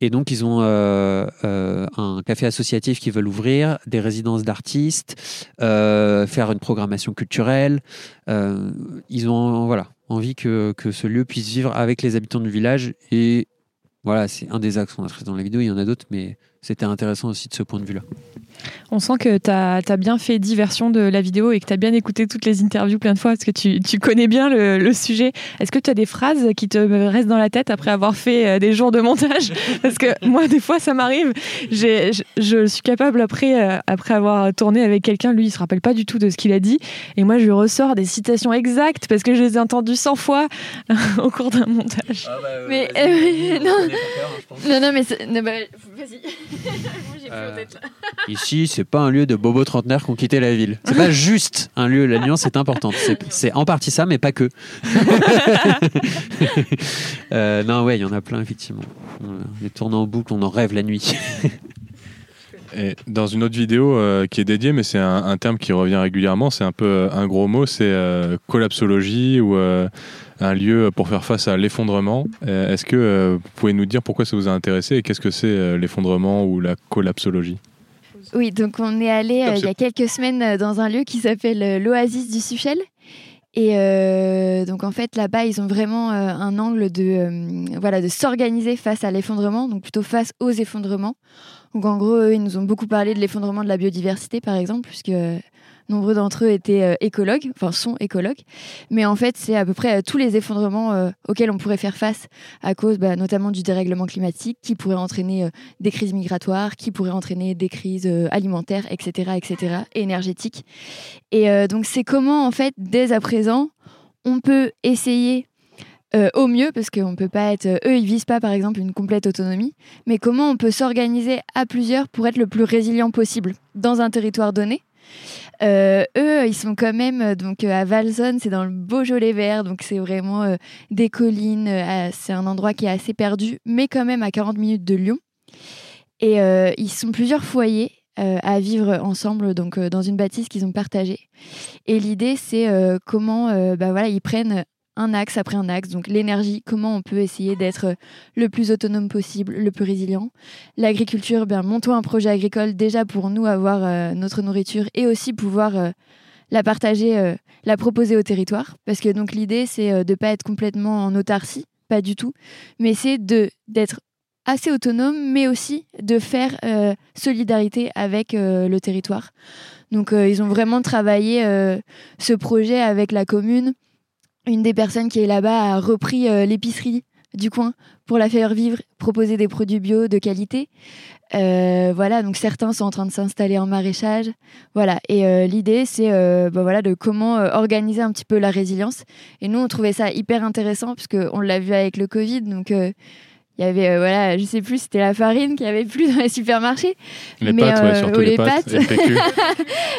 Speaker 3: Et donc, ils ont euh, un café associatif qui veulent ouvrir, des résidences d'artistes, faire une programmation culturelle. ils ont voilà, envie que, que, ce lieu puisse vivre avec les habitants du village. Et voilà, c'est un des axes qu'on a traité dans la vidéo. Il y en a d'autres, mais c'était intéressant aussi de ce point de vue-là.
Speaker 1: On sent que tu as, bien fait diversion de la vidéo et que tu as bien écouté toutes les interviews plein de fois parce que tu, connais bien le, sujet. Est-ce que tu as des phrases qui te restent dans la tête après avoir fait euh, des jours de montage? [laughs] Parce que moi, des fois, ça m'arrive. Je, je, suis capable, après, euh, après avoir tourné avec quelqu'un, lui, il se rappelle pas du tout de ce qu'il a dit. Et moi, je lui ressors des citations exactes parce que je les ai entendues 100 fois [laughs] au cours d'un montage.
Speaker 2: Ah bah, mais euh, [laughs] non. non. mais bah, vas-y. [laughs]
Speaker 3: Ici, c'est pas un lieu de bobo trentenaires qui ont quitté la ville. C'est pas juste un lieu, la nuance est importante. C'est en partie ça, mais pas que. [laughs] Euh, non, ouais, il y en a plein, effectivement. Les tournants en boucle, on en rêve la nuit. [laughs]
Speaker 4: Et dans une autre vidéo euh, qui est dédiée, mais c'est un, terme qui revient régulièrement, c'est un peu euh, un gros mot, c'est collapsologie ou un lieu pour faire face à l'effondrement. Est-ce que vous pouvez nous dire pourquoi ça vous a intéressé et qu'est-ce que c'est l'effondrement ou la collapsologie?
Speaker 2: Oui, donc on est allé euh, il y a quelques semaines euh, dans un lieu qui s'appelle euh, l'Oasis du Suchel. Et donc en fait là-bas ils ont vraiment un angle de voilà de s'organiser face à l'effondrement, donc plutôt face aux effondrements. Donc en gros ils nous ont beaucoup parlé de l'effondrement de la biodiversité par exemple, puisque Nombreux d'entre eux étaient euh, écologues, enfin sont écologues. Mais en fait, c'est à peu près euh, tous les effondrements euh, auxquels on pourrait faire face à cause bah, notamment du dérèglement climatique, qui pourrait entraîner des crises migratoires, qui pourrait entraîner des crises alimentaires, etc., etc., et énergétiques. Et donc, c'est comment, en fait, dès à présent, on peut essayer euh, au mieux, parce qu'on peut pas être. Eux, ils visent pas, par exemple, une complète autonomie, mais comment on peut s'organiser à plusieurs pour être le plus résilient possible dans un territoire donné? Euh, eux, ils sont quand même donc à Valzone, c'est dans le Beaujolais vert, donc c'est vraiment des collines. c'est un endroit qui est assez perdu, mais quand même à 40 minutes de Lyon. Et ils sont plusieurs foyers à vivre ensemble donc dans une bâtisse qu'ils ont partagée. Et l'idée c'est comment bah voilà ils prennent un axe après un axe. Donc l'énergie, comment on peut essayer d'être le plus autonome possible, le plus résilient. L'agriculture, bien montons un projet agricole déjà pour nous avoir euh, notre nourriture et aussi pouvoir euh, la partager, euh, la proposer au territoire. Parce que donc l'idée c'est de ne pas être complètement en autarcie, pas du tout, mais c'est d'être assez autonome, mais aussi de faire solidarité avec le territoire. Donc ils ont vraiment travaillé ce projet avec la commune une des personnes qui est là-bas a repris euh, l'épicerie du coin pour la faire vivre, proposer des produits bio de qualité. Euh, voilà, donc certains sont en train de s'installer en maraîchage. Voilà, et euh, l'idée c'est bah voilà de comment organiser un petit peu la résilience. Et nous on trouvait ça hyper intéressant parce on l'a vu avec le Covid, donc il y avait, euh, voilà, je sais plus, c'était la farine qu'il y avait plus dans les supermarchés.
Speaker 4: Les pâtes, ouais, euh, surtout les, pâtes. [laughs] Et le PQ.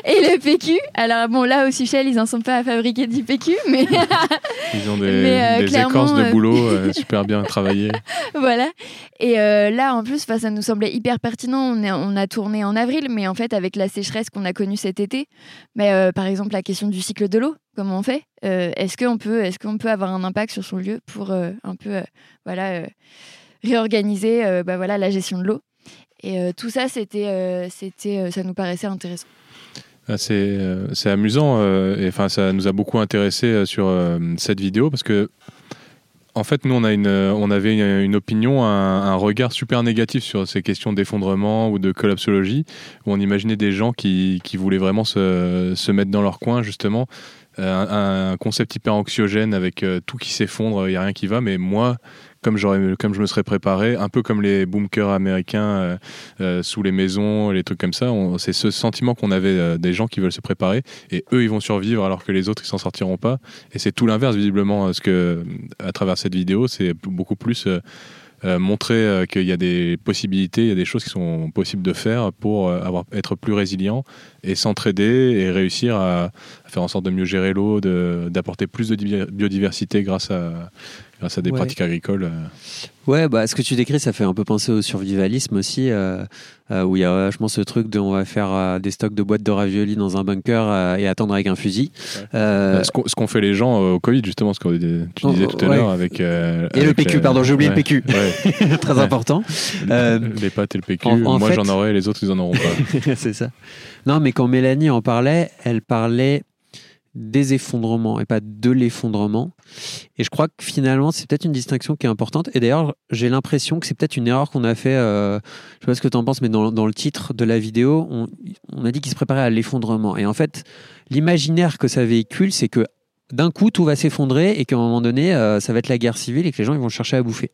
Speaker 2: et le PQ. Alors, bon, là, au Seychelles, ils n'en sont pas à fabriquer du PQ, mais. [laughs]
Speaker 4: ils ont des, euh, des écorces de boulot [laughs] super bien travaillées.
Speaker 2: voilà. Et là, en plus, ça nous semblait hyper pertinent. On, on, a tourné en avril, mais en fait, avec la sécheresse qu'on a connue cet été, mais, par exemple, la question du cycle de l'eau, comment on fait? Est-ce qu'on peut, est qu'on peut avoir un impact sur son lieu pour un peu, voilà réorganiser euh, bah voilà, la gestion de l'eau. Et euh, tout ça, c'était, euh, c'était, ça nous paraissait intéressant.
Speaker 4: Ah, c'est, c'est amusant et enfin ça nous a beaucoup intéressé sur cette vidéo parce que en fait, nous, on, a une, on avait une, opinion, un, regard super négatif sur ces questions d'effondrement ou de collapsologie, où on imaginait des gens qui, qui voulaient vraiment se, se, mettre dans leur coin, justement. un, concept hyper anxiogène avec tout qui s'effondre, il n'y a rien qui va. Mais moi, comme, comme je me serais préparé, un peu comme les bunkers américains euh, euh, sous les maisons, les trucs comme ça. C'est ce sentiment qu'on avait euh, des gens qui veulent se préparer et eux, ils vont survivre alors que les autres, ils s'en sortiront pas. Et c'est tout l'inverse, visiblement, ce que, à travers cette vidéo, c'est beaucoup plus. montrer qu'il y a des possibilités, il y a des choses qui sont possibles de faire pour avoir, être plus résilient et s'entraider et réussir à, faire en sorte de mieux gérer l'eau, d'apporter plus de biodiversité grâce à, grâce à des pratiques agricoles. Euh.
Speaker 3: Ouais, bah, ce que tu décris, ça fait un peu penser au survivalisme aussi, euh, euh, où il y a vachement ce truc de on va faire des stocks de boîtes de raviolis dans un bunker et attendre avec un fusil.
Speaker 4: Bah, ce qu'ont fait les gens au Covid, justement, ce que tu disais tout à l'heure avec.
Speaker 3: et le PQ, pardon, j'ai oublié le PQ. [laughs] Très important.
Speaker 4: les pâtes et le PQ, moi j'en aurais, les autres ils en auront pas. [laughs]
Speaker 3: C'est ça. Non, mais quand Mélanie en parlait, elle parlait des effondrements et pas de l'effondrement. Et je crois que finalement, c'est peut-être une distinction qui est importante. Et d'ailleurs, j'ai l'impression que c'est peut-être une erreur qu'on a fait. Euh, je sais pas ce que tu en penses, mais dans, le titre de la vidéo, on, on a dit qu'il se préparait à l'effondrement. Et en fait, l'imaginaire que ça véhicule, c'est que d'un coup tout va s'effondrer et qu'à un moment donné euh, ça va être la guerre civile et que les gens ils vont chercher à bouffer.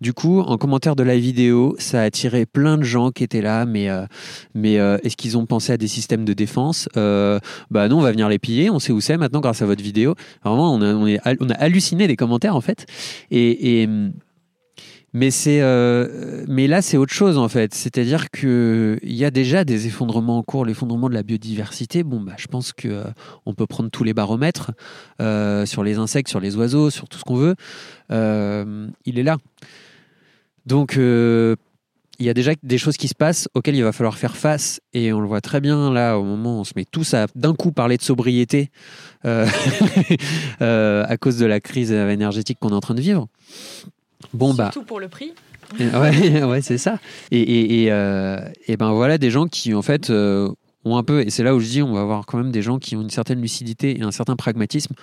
Speaker 3: Du coup, en commentaire de la vidéo, ça a attiré plein de gens qui étaient là, mais euh, mais euh, est-ce qu'ils ont pensé à des systèmes de défense? Bah non, on va venir les piller. On sait où c'est maintenant grâce à votre vidéo. Vraiment, on a, on, on a halluciné des commentaires en fait et, et mais, euh, mais là, c'est autre chose en fait. C'est-à-dire qu'il y a déjà des effondrements en cours, l'effondrement de la biodiversité. Bon, bah, je pense qu'on euh, peut prendre tous les baromètres euh, sur les insectes, sur les oiseaux, sur tout ce qu'on veut. il est là. Donc, il y a déjà des choses qui se passent auxquelles il va falloir faire face. Et on le voit très bien là, au moment où on se met tous à d'un coup parler de sobriété [laughs] à cause de la crise énergétique qu'on est en train de vivre.
Speaker 1: Bon, bah. Surtout pour le prix. [laughs]
Speaker 3: ouais, ouais c'est ça. Et, et, euh, et, ben voilà des gens qui en fait euh, ont un peu, et c'est là où je dis, on va avoir quand même des gens qui ont une certaine lucidité et un certain pragmatisme.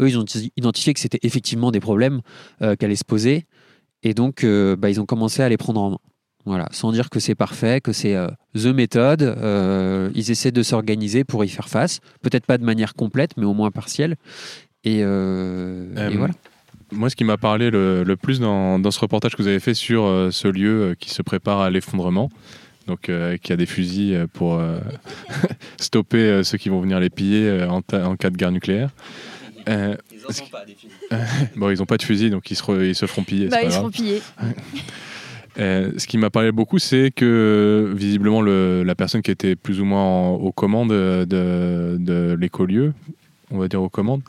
Speaker 3: Eux, ils ont identifié que c'était effectivement des problèmes euh, qu'allaient se poser, et donc bah, ils ont commencé à les prendre en main. Voilà, sans dire que c'est parfait, que c'est the méthode. ils essaient de s'organiser pour y faire face. Peut-être pas de manière complète, mais au moins partielle. Et, et voilà
Speaker 4: moi, ce qui m'a parlé le, plus dans, ce reportage que vous avez fait sur euh, ce lieu euh, qui se prépare à l'effondrement, donc euh, qui a des fusils pour [laughs] stopper ceux qui vont venir les piller en, cas de guerre nucléaire. Euh, [laughs]
Speaker 3: Ils
Speaker 4: ont
Speaker 3: pas des fusils.
Speaker 4: bon, ils n'ont pas de fusil, donc ils se, re- ils se feront piller.
Speaker 2: Bah, ils
Speaker 4: grave.
Speaker 2: seront pillés. [laughs]
Speaker 4: Euh, ce qui m'a parlé beaucoup, c'est que visiblement le- la personne qui était plus ou moins en- aux commandes de, de l'écolieu, on va dire aux commandes,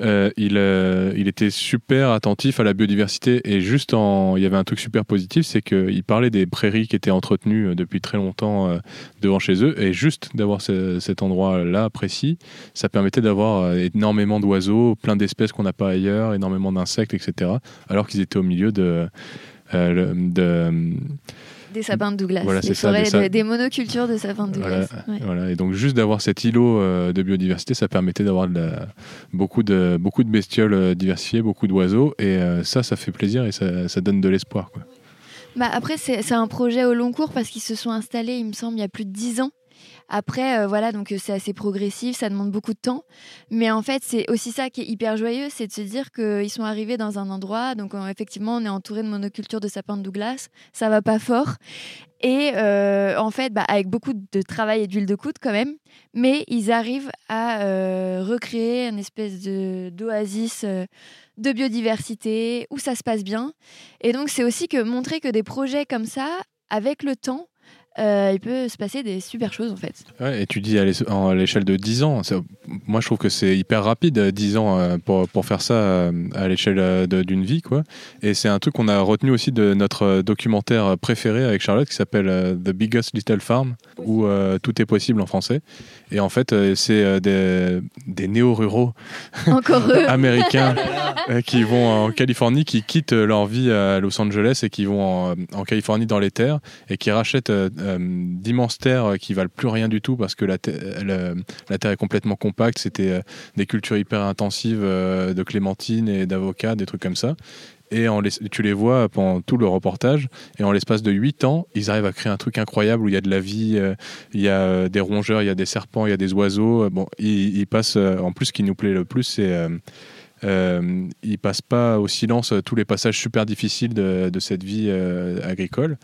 Speaker 4: euh, il, euh, il était super attentif à la biodiversité et juste en, il y avait un truc super positif, c'est qu'il parlait des prairies qui étaient entretenues euh, depuis très longtemps devant chez eux et juste d'avoir ce- cet endroit-là précis, ça permettait d'avoir énormément d'oiseaux, plein d'espèces qu'on n'a pas ailleurs, énormément d'insectes, etc. Alors qu'ils étaient au milieu de
Speaker 2: Des sapins de Douglas.
Speaker 4: Voilà,
Speaker 2: des,
Speaker 4: ça, des sa-
Speaker 2: de- des monocultures de sapins de
Speaker 4: Voilà,
Speaker 2: Douglas. Ouais.
Speaker 4: voilà. Et donc juste d'avoir cet îlot euh, de biodiversité, ça permettait d'avoir la- beaucoup, de, beaucoup de bestioles euh, diversifiées, beaucoup d'oiseaux. Et euh, ça, ça fait plaisir et ça, ça donne de l'espoir.
Speaker 2: Bah, après, c'est c'est un projet au long cours parce qu'ils se sont installés, il me semble, il y a plus de 10 ans. Après, euh, voilà, donc euh, c'est assez progressif, ça demande beaucoup de temps. Mais en fait, c'est aussi ça qui est hyper joyeux, c'est de se dire qu'ils sont arrivés dans un endroit, donc euh, effectivement, on est entouré de monoculture de sapins de Douglas, ça va pas fort. Et en fait, bah, avec beaucoup de travail et d'huile de coude quand même, mais ils arrivent à recréer une espèce de- d'oasis euh, de biodiversité où ça se passe bien. Et donc, c'est aussi que montrer que des projets comme ça, avec le temps, euh, il peut se passer des super choses en fait.
Speaker 4: Ouais, et tu dis à l'échelle de 10 ans, moi je trouve que c'est hyper rapide, euh, 10 ans, euh, pour, pour faire ça euh, à l'échelle euh, d'une vie. quoi. Et c'est un truc qu'on a retenu aussi de notre euh, documentaire préféré avec Charlotte qui s'appelle euh, The Biggest Little Farm, où euh, tout est possible en français. Et en fait, euh, c'est euh, des, des néo-ruraux [laughs] américains [laughs] euh, qui vont en Californie, qui quittent leur vie à Los Angeles et qui vont en, en Californie dans les terres et qui rachètent euh, euh, d'immenses terres qui valent plus rien du tout parce que la, te- la- terre est complètement compacte. C'était euh, des cultures hyper intensives euh, de clémentines et d'avocats, des trucs comme ça. Et tu les vois pendant tout le reportage, et en l'espace de 8 ans, ils arrivent à créer un truc incroyable où il y a de la vie, euh, il y a euh, des rongeurs, il y a des serpents, il y a des oiseaux. Euh, Bon, ils, passent, euh, en plus, ce qui nous plaît le plus, c'est euh, euh, ils passent pas au silence euh, tous les passages super difficiles de, cette vie euh, agricole.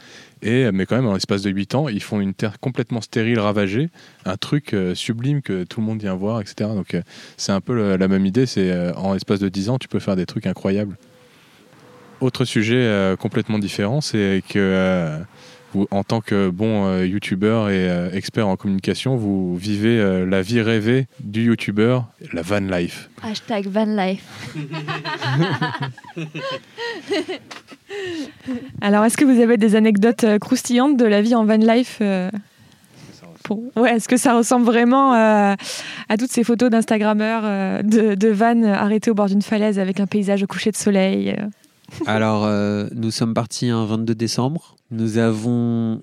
Speaker 4: Et, mais quand même, en l'espace de 8 ans, ils font une terre complètement stérile, ravagée, un truc euh, sublime que tout le monde vient voir, etc. Donc euh, c'est un peu la même idée, c'est euh, en l'espace de 10 ans, tu peux faire des trucs incroyables. Autre sujet euh, complètement différent, c'est que euh, vous, en tant que bon euh, youtubeur et euh, expert en communication, vous vivez euh, la vie rêvée du youtubeur, la van life.
Speaker 2: Hashtag van life. [laughs]
Speaker 1: Alors, est-ce que vous avez des anecdotes euh, croustillantes de la vie en van life euh, pour- Ouais, est-ce que ça ressemble vraiment euh, à toutes ces photos d'Instagrammeurs euh, de, de van arrêtés au bord d'une falaise avec un paysage au coucher de soleil euh?
Speaker 3: Alors, euh, nous sommes partis un 22 décembre. Nous avons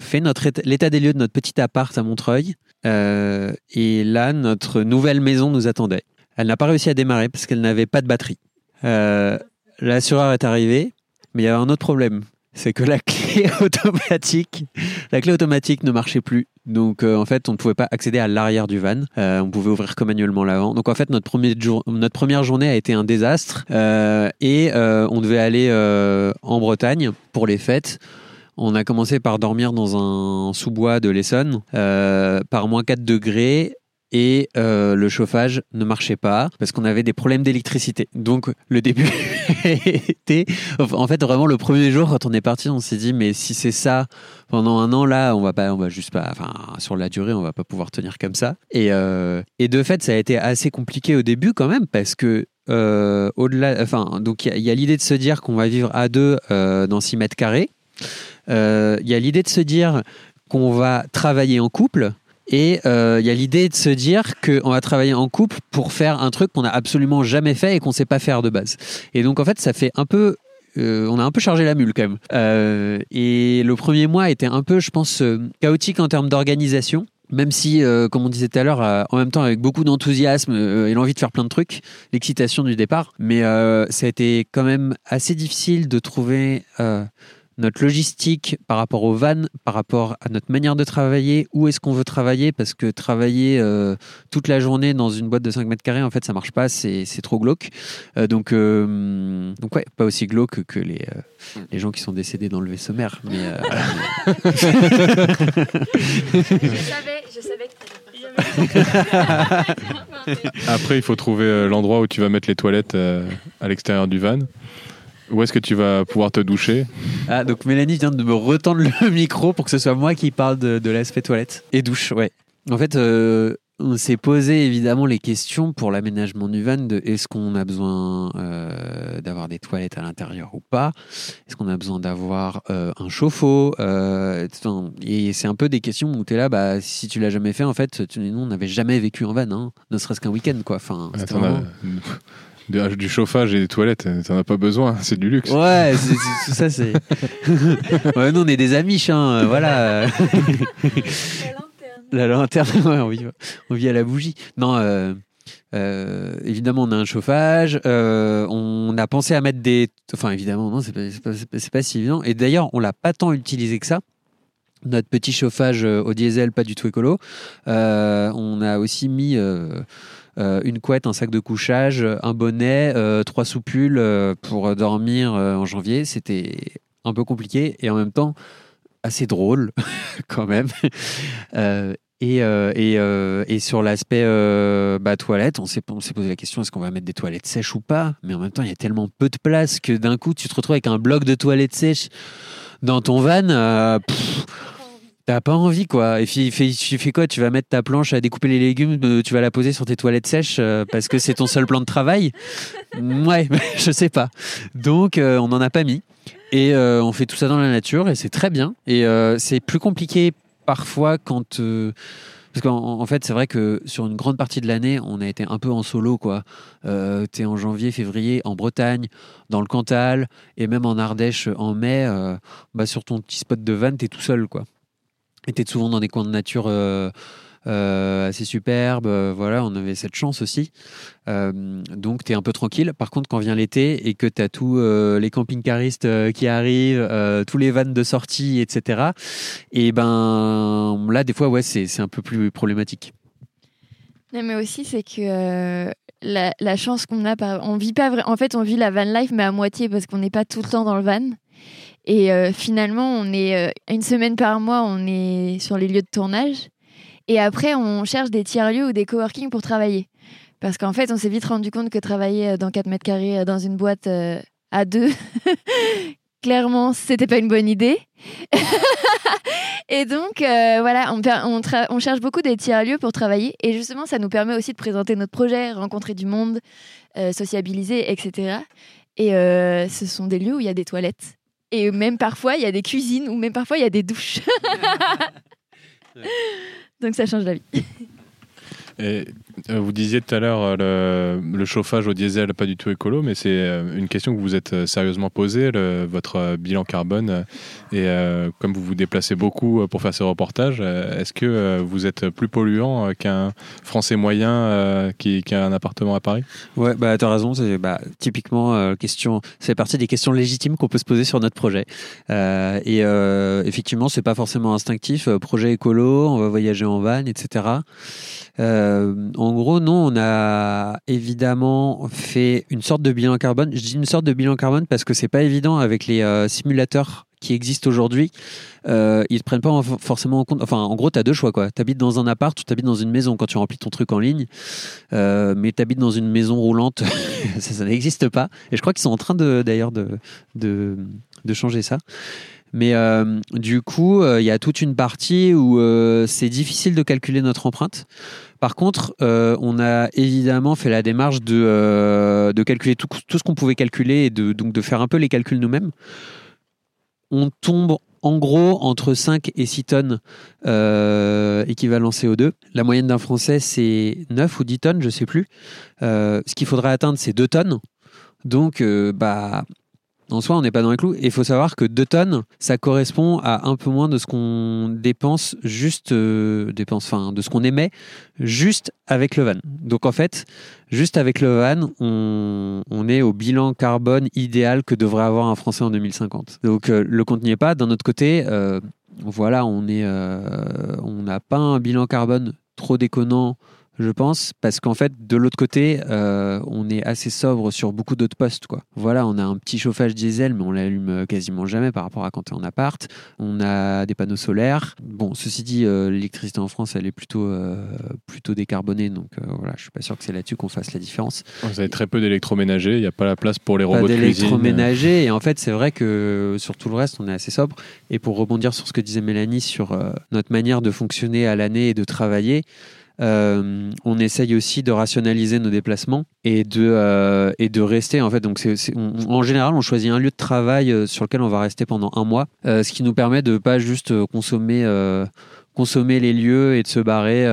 Speaker 3: fait l'état des lieux de notre petit appart à Montreuil. Euh, et là, notre nouvelle maison nous attendait. Elle n'a pas réussi à démarrer parce qu'elle n'avait pas de batterie. Euh, L'assureur est arrivé, mais il y avait un autre problème. C'est que la [laughs] clé automatique, la clé automatique ne marchait plus. Donc euh, en fait, on ne pouvait pas accéder à l'arrière du van. Euh, on pouvait ouvrir que manuellement l'avant. Donc en fait, notre, première journée a été un désastre. Euh, et on devait aller en Bretagne pour les fêtes. On a commencé par dormir dans un sous-bois de l'Essonne, par moins 4 degrés. Et euh, le chauffage ne marchait pas parce qu'on avait des problèmes d'électricité. Donc le début [laughs] était, en fait, vraiment le premier jour quand on est parti, on s'est dit mais si c'est ça pendant un an là, on va pas, on va juste pas, enfin sur la durée, on va pas pouvoir tenir comme ça. Et, euh, de fait, ça a été assez compliqué au début quand même parce que euh, au-delà, enfin donc il y a- a, l'idée de se dire qu'on va vivre à deux dans 6 mètres carrés. Il y a l'idée de se dire qu'on va travailler en couple. Et euh, il y a l'idée de se dire qu'on va travailler en couple pour faire un truc qu'on n'a absolument jamais fait et qu'on sait pas faire de base. Et donc en fait, ça fait un peu euh, on a un peu chargé la mule quand même. Euh, et le premier mois était un peu, je pense, chaotique en termes d'organisation. Même si, comme on disait tout à l'heure, en même temps avec beaucoup d'enthousiasme et l'envie de faire plein de trucs, l'excitation du départ. Mais ça a été quand même assez difficile de trouver notre logistique par rapport au van, par rapport à notre manière de travailler, où est-ce qu'on veut travailler, parce que travailler euh, toute la journée dans une boîte de 5 mètres carrés, en fait, ça marche pas, c'est c'est trop glauque. Euh, donc, euh, donc ouais, pas aussi glauque que les, euh, les gens qui sont décédés dans le vaisseau mère. Mais, euh,
Speaker 2: Je savais, je savais que
Speaker 4: Après, il faut trouver l'endroit où tu vas mettre les toilettes euh, à l'extérieur du van. Où est-ce que tu vas pouvoir te doucher
Speaker 3: Ah, donc Mélanie vient de me retendre le [laughs] micro pour que ce soit moi qui parle de, de l'aspect toilette et douche, ouais. En fait, euh, on s'est posé évidemment les questions pour l'aménagement du van de est-ce qu'on a besoin euh, d'avoir des toilettes à l'intérieur ou pas? Est-ce qu'on a besoin d'avoir euh, un chauffe-eau? Enfin, Et c'est un peu des questions où tu es là, bah, si tu l'as jamais fait, en fait, tu, nous, on n'avait jamais vécu en van, hein, ne serait-ce qu'un week-end, quoi. Enfin,
Speaker 4: Attends,
Speaker 3: vraiment- [laughs]
Speaker 4: de- du chauffage et des toilettes, t'en as pas besoin, [laughs] c'est du luxe.
Speaker 3: Ouais, c'est- c'est- tout ça, c'est. [laughs] ouais, nous, on est des amis, hein, euh, voilà. La lanterne, [laughs] ouais, on vit, on vit à la bougie. Non, euh, euh, évidemment, on a un chauffage. euh, on a pensé à mettre des. Enfin, évidemment, non, c'est pas, c'est pas, si évident. Et d'ailleurs, on l'a pas tant utilisé que ça. Notre petit chauffage euh, au diesel, pas du tout écolo. Euh, on a aussi mis euh, euh, une couette, un sac de couchage, un bonnet, euh, trois soupules euh, pour dormir euh, en janvier. C'était un peu compliqué et en même temps assez drôle [laughs] quand même. [laughs] Euh, et, euh, et, euh, et sur l'aspect euh, bah, toilette, on s'est posé la question est-ce qu'on va mettre des toilettes sèches ou pas? Mais en même temps, il y a tellement peu de place que d'un coup, tu te retrouves avec un bloc de toilettes sèches dans ton van. euh, T'as pas envie quoi. Et puis, tu fais quoi? Tu vas mettre ta planche à découper les légumes, euh, tu vas la poser sur tes toilettes sèches euh, parce que c'est ton seul plan de travail? [laughs] Ouais, [laughs] je sais pas. Donc, euh, on n'en a pas mis. Et euh, on fait tout ça dans la nature et c'est très bien. Et c'est plus compliqué parfois quand. parce qu'en en fait, c'est vrai que sur une grande partie de l'année, on a été un peu en solo, quoi. Euh, T'es en janvier, février, en Bretagne, dans le Cantal, et même en Ardèche en mai. euh, bah, sur ton petit spot de van, t'es tout seul, quoi. T'es souvent dans des coins de nature euh, euh, assez superbes. euh, voilà, on avait cette chance aussi. Donc, tu es un peu tranquille. Par contre, quand vient l'été et que tu as tous les camping-caristes qui arrivent, tous les vannes de sortie, etc., et ben là, des fois, ouais, c'est un peu plus problématique.
Speaker 2: Mais aussi, c'est que la, chance qu'on a, on en fait, on vit la van life, mais à moitié parce qu'on n'est pas tout le temps dans le van. Et euh, finalement, on est euh, une semaine par mois, on est sur les lieux de tournage. Et après, on cherche des tiers-lieux ou des coworking pour travailler. Parce qu'en fait, on s'est vite rendu compte que travailler euh, dans 4 mètres carrés dans une boîte à deux, [laughs] clairement, c'était pas une bonne idée. [laughs] Et donc, voilà, on, cherche beaucoup des tiers-lieux pour travailler. Et justement, ça nous permet aussi de présenter notre projet, rencontrer du monde, sociabiliser, etc. Et ce sont des lieux où il y a des toilettes. Et même parfois, il y a des cuisines, ou même parfois, il y a des douches. [laughs] [laughs] donc, ça change la vie.
Speaker 4: Et, vous disiez tout à l'heure euh, le, chauffage au diesel, pas du tout écolo, mais c'est euh, une question que vous êtes euh, sérieusement posée, votre euh, bilan carbone. euh, Et euh, comme vous vous déplacez beaucoup euh, pour faire ces reportages, euh, est-ce que euh, vous êtes plus polluant euh, qu'un Français moyen euh, qui, a un appartement à Paris?
Speaker 3: Ouais, bah t'as raison. C'est bah, typiquement euh, question. C'est partie des questions légitimes qu'on peut se poser sur notre projet. Euh, et euh, effectivement, c'est pas forcément instinctif. Euh, projet écolo, on va voyager en van, etc. Euh, en gros, non, on a évidemment fait une sorte de bilan carbone. Je dis une sorte de bilan carbone parce que c'est pas évident avec les euh, simulateurs qui existent aujourd'hui. Euh, ils ne prennent pas en- forcément en compte. Enfin, en gros, tu as deux choix. Tu habites dans un appart ou tu habites dans une maison quand tu remplis ton truc en ligne. Euh, mais tu habites dans une maison roulante, [laughs] ça, n'existe pas. Et je crois qu'ils sont en train d'ailleurs de changer ça. Mais euh, du coup, euh, il y a toute une partie où euh, c'est difficile de calculer notre empreinte. Par contre, on a évidemment fait la démarche de, de calculer tout, ce qu'on pouvait calculer et de, donc de faire un peu les calculs nous-mêmes. On tombe en gros entre 5 et 6 tonnes équivalent CO2. La moyenne d'un Français, c'est 9 ou 10 tonnes, je sais plus. Ce qu'il faudrait atteindre, c'est 2 tonnes. Donc, bah, en soi, on n'est pas dans les clous. Il faut savoir que 2 tonnes, ça correspond à un peu moins de ce qu'on dépense juste, euh, dépense, enfin, de ce qu'on émet juste avec le van. Donc en fait, juste avec le van, on, est au bilan carbone idéal que devrait avoir un Français en 2050. Donc euh, le compte n'y est pas. D'un autre côté, euh, voilà, on n'a pas un bilan carbone trop déconnant je pense, parce qu'en fait, de l'autre côté, euh, on est assez sobre sur beaucoup d'autres postes. Quoi. Voilà, on a un petit chauffage diesel, mais on l'allume quasiment jamais par rapport à quand tu es en appart. On a des panneaux solaires. Bon, ceci dit, euh, l'électricité en France, elle est plutôt, euh, plutôt décarbonée, donc voilà, je suis pas sûr que c'est là-dessus qu'on fasse la différence.
Speaker 4: Vous avez très peu d'électroménagers, il n'y a pas la place pour les robots
Speaker 3: pas d'électroménagers, et en fait, c'est vrai que sur tout le reste, on est assez sobre. Et pour rebondir sur ce que disait Mélanie sur notre manière de fonctionner à l'année et de travailler, euh, on essaye aussi de rationaliser nos déplacements et de, euh, et de rester. En fait, donc en général, on choisit un lieu de travail euh, sur lequel on va rester pendant un mois, ce qui nous permet de pas juste consommer consommer les lieux et de se barrer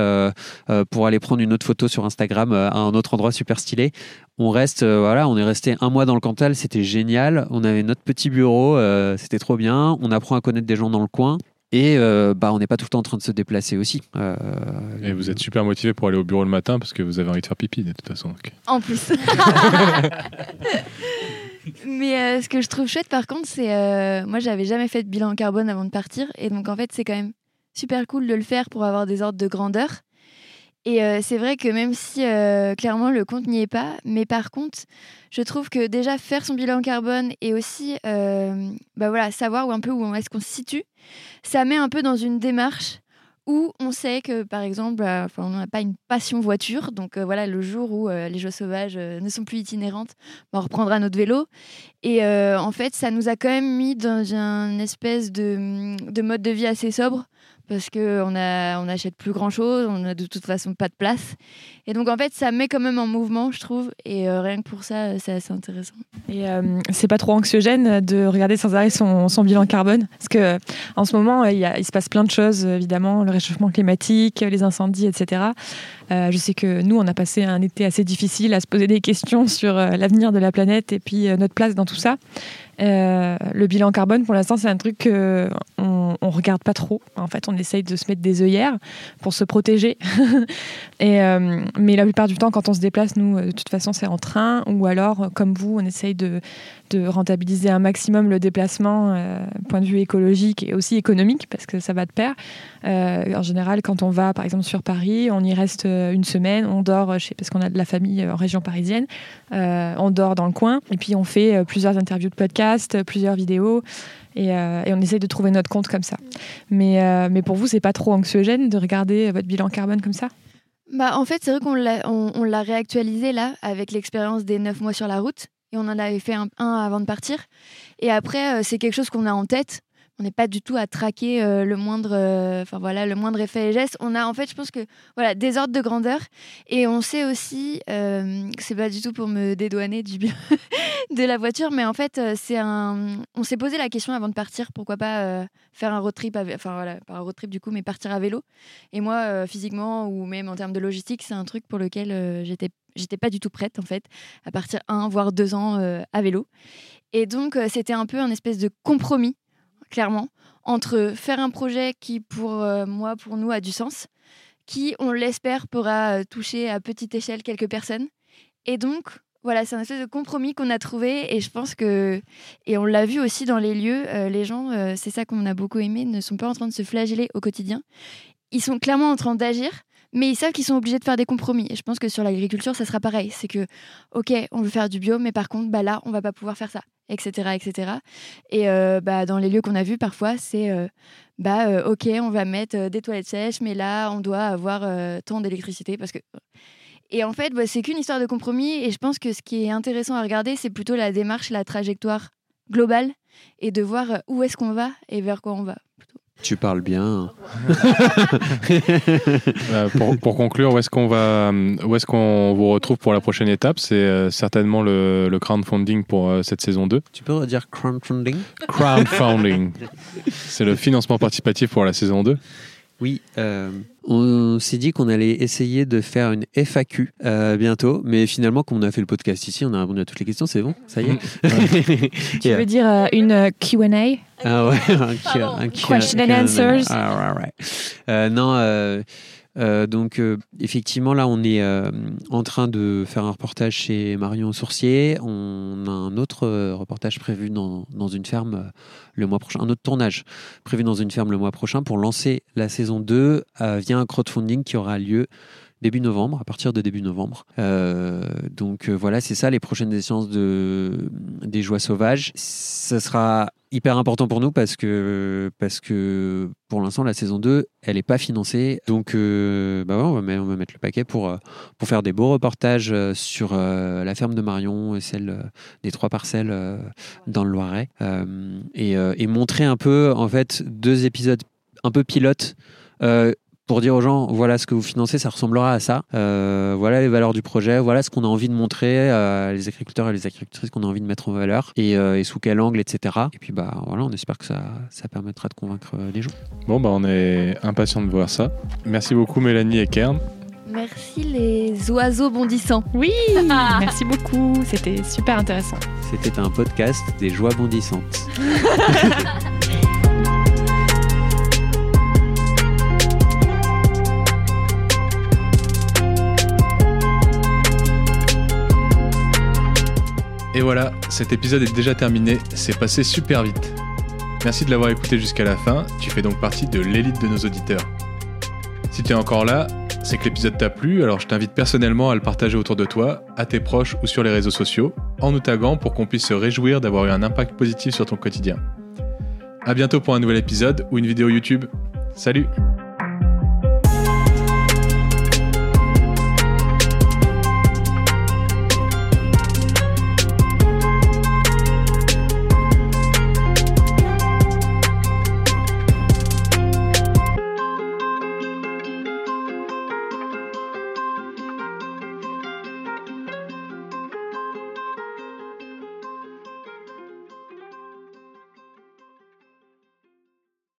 Speaker 3: pour aller prendre une autre photo sur Instagram à un autre endroit super stylé. On reste, voilà, on est resté un mois dans le Cantal, c'était génial. On avait notre petit bureau, c'était trop bien. On apprend à connaître des gens dans le coin. Et euh, bah, on n'est pas tout le temps en train de se déplacer aussi. Euh,
Speaker 4: et vous êtes super motivé pour aller au bureau le matin parce que vous avez envie de faire pipi de toute façon.
Speaker 2: En plus. [laughs] [laughs] Mais euh, ce que je trouve chouette par contre, c'est moi j'avais jamais fait de bilan carbone avant de partir et donc en fait c'est quand même super cool de le faire pour avoir des ordres de grandeur. Et euh, c'est vrai que même si euh, clairement le compte n'y est pas, mais par contre, je trouve que déjà faire son bilan carbone et aussi euh, bah voilà, savoir où un peu où est-ce qu'on se situe, ça met un peu dans une démarche où on sait que par exemple, on n'a pas une passion voiture, donc voilà, le jour où les joies sauvages ne sont plus itinérantes, bah, on reprendra notre vélo. Et en fait, ça nous a quand même mis dans un espèce de mode de vie assez sobre parce qu'on on n'achète plus grand chose, on n'a de toute façon pas de place. Et donc en fait, ça met quand même en mouvement, je trouve, et euh, rien que pour ça, euh, c'est assez intéressant.
Speaker 1: Et euh, c'est pas trop anxiogène de regarder sans arrêt son, bilan carbone? Parce que en ce moment, il, il, se passe plein de choses, évidemment, le réchauffement climatique, les incendies, etc. je sais que nous, on a passé un été assez difficile à se poser des questions sur l'avenir de la planète et puis notre place dans tout ça. Euh, le bilan carbone, pour l'instant, c'est un truc qu'on on regarde pas trop. En fait, on essaye de se mettre des œillères pour se protéger. [laughs] Euh, mais la plupart du temps, quand on se déplace, nous, de toute façon, c'est en train ou alors, comme vous, on essaye de, rentabiliser un maximum le déplacement, euh, point de vue écologique et aussi économique, parce que ça va de pair. Euh, en général, quand on va, par exemple, sur Paris, on y reste euh, une semaine, on dort, parce qu'on a de la famille en région parisienne, on dort dans le coin, et puis on fait plusieurs interviews de podcast, plusieurs vidéos. Et, on essaye de trouver notre compte comme ça. Mais, mais pour vous, c'est pas trop anxiogène de regarder votre bilan carbone comme ça?
Speaker 2: Bah, en fait, c'est vrai qu'on l'a, on l'a réactualisé là avec l'expérience des 9 mois sur la route et on en avait fait un, avant de partir. Et après, euh, c'est quelque chose qu'on a en tête. On n'est pas du tout à traquer euh, le moindre, euh, enfin voilà, le moindre effet et geste. On a en fait, je pense que voilà, des ordres de grandeur. Et on sait aussi, c'est pas du tout pour me dédouaner du [laughs] de la voiture, mais en fait, c'est un. On s'est posé la question avant de partir, pourquoi pas faire un road trip, enfin voilà, pas un road trip du coup, mais partir à vélo. Et moi, physiquement ou même en termes de logistique, c'est un truc pour lequel j'étais j'étais pas du tout prête en fait à partir un voire deux ans euh, à vélo. Et donc euh, c'était un peu un espèce de compromis, clairement, entre faire un projet qui pour euh, moi, pour nous, a du sens, qui on l'espère pourra toucher à petite échelle quelques personnes. Et donc voilà, c'est un espèce de compromis qu'on a trouvé et je pense que, et on l'a vu aussi dans les lieux, les gens, c'est ça qu'on a beaucoup aimé, ne sont pas en train de se flageller au quotidien. Ils sont clairement en train d'agir, mais ils savent qu'ils sont obligés de faire des compromis. Et je pense que sur l'agriculture, ça sera pareil. C'est que, ok, on veut faire du bio, mais par contre, bah là, on va pas pouvoir faire ça, etc., etc. Et euh, bah, dans les lieux qu'on a vus, parfois, c'est, euh, bah, euh, ok, on va mettre des toilettes sèches, mais là, on doit avoir tant d'électricité parce que. Et en fait, bah, c'est qu'une histoire de compromis. Et je pense que ce qui est intéressant à regarder, c'est plutôt la démarche, la trajectoire globale, et de voir où est-ce qu'on va et vers quoi on va.
Speaker 3: Tu parles bien.
Speaker 4: Euh, pour, conclure, où est-ce qu'on va, où est-ce qu'on vous retrouve pour la prochaine étape? C'est euh, certainement le, le, crowdfunding pour euh, cette saison 2.
Speaker 3: Tu peux redire crowdfunding?
Speaker 4: Crowdfunding. C'est le financement participatif pour la saison 2.
Speaker 3: Oui, euh, on s'est dit qu'on allait essayer de faire une FAQ euh, bientôt, mais finalement, comme on a fait le podcast ici, on a répondu à toutes les questions, c'est bon Ça y est
Speaker 1: mm. [laughs] Tu veux dire euh, une QA
Speaker 3: Ah ouais, un,
Speaker 1: Question and answers.
Speaker 3: Ah, right, right. non, euh, donc euh, effectivement là on est euh, en train de faire un reportage chez Marion Sourcier. On a un autre reportage prévu dans, dans, une ferme le mois prochain, un autre tournage prévu dans une ferme le mois prochain pour lancer la saison 2 via un crowdfunding qui aura lieu début novembre, à partir de début novembre. Euh, donc euh, voilà, c'est ça les prochaines échéances de, des joies sauvages. Ça sera hyper important pour nous parce que, parce que pour l'instant, la saison 2, elle n'est pas financée. Donc euh, bah on, va mettre, on, va mettre, le paquet pour, pour faire des beaux reportages sur la ferme de Marion et celle des trois parcelles dans le Loiret. Et, et, montrer un peu, en fait, deux épisodes un peu pilotes pour dire aux gens voilà ce que vous financez, ça ressemblera à ça. Euh, voilà les valeurs du projet, voilà ce qu'on a envie de montrer à les agriculteurs et les agricultrices qu'on a envie de mettre en valeur et, euh, et, sous quel angle, etc. Et puis bah voilà, on espère que ça, ça permettra de convaincre euh, les gens.
Speaker 4: Bon bah on est impatient de voir ça. Merci beaucoup Mélanie et Kern.
Speaker 2: Merci les oiseaux bondissants.
Speaker 1: Oui, [laughs] merci beaucoup, c'était super intéressant.
Speaker 3: C'était un podcast des joies bondissantes. [laughs]
Speaker 4: voilà, cet épisode est déjà terminé, c'est passé super vite. Merci de l'avoir écouté jusqu'à la fin, tu fais donc partie de l'élite de nos auditeurs. Si tu es encore là, c'est que l'épisode t'a plu, alors je t'invite personnellement à le partager autour de toi, à tes proches ou sur les réseaux sociaux, en nous taguant pour qu'on puisse se réjouir d'avoir eu un impact positif sur ton quotidien. A bientôt pour un nouvel épisode ou une vidéo YouTube. Salut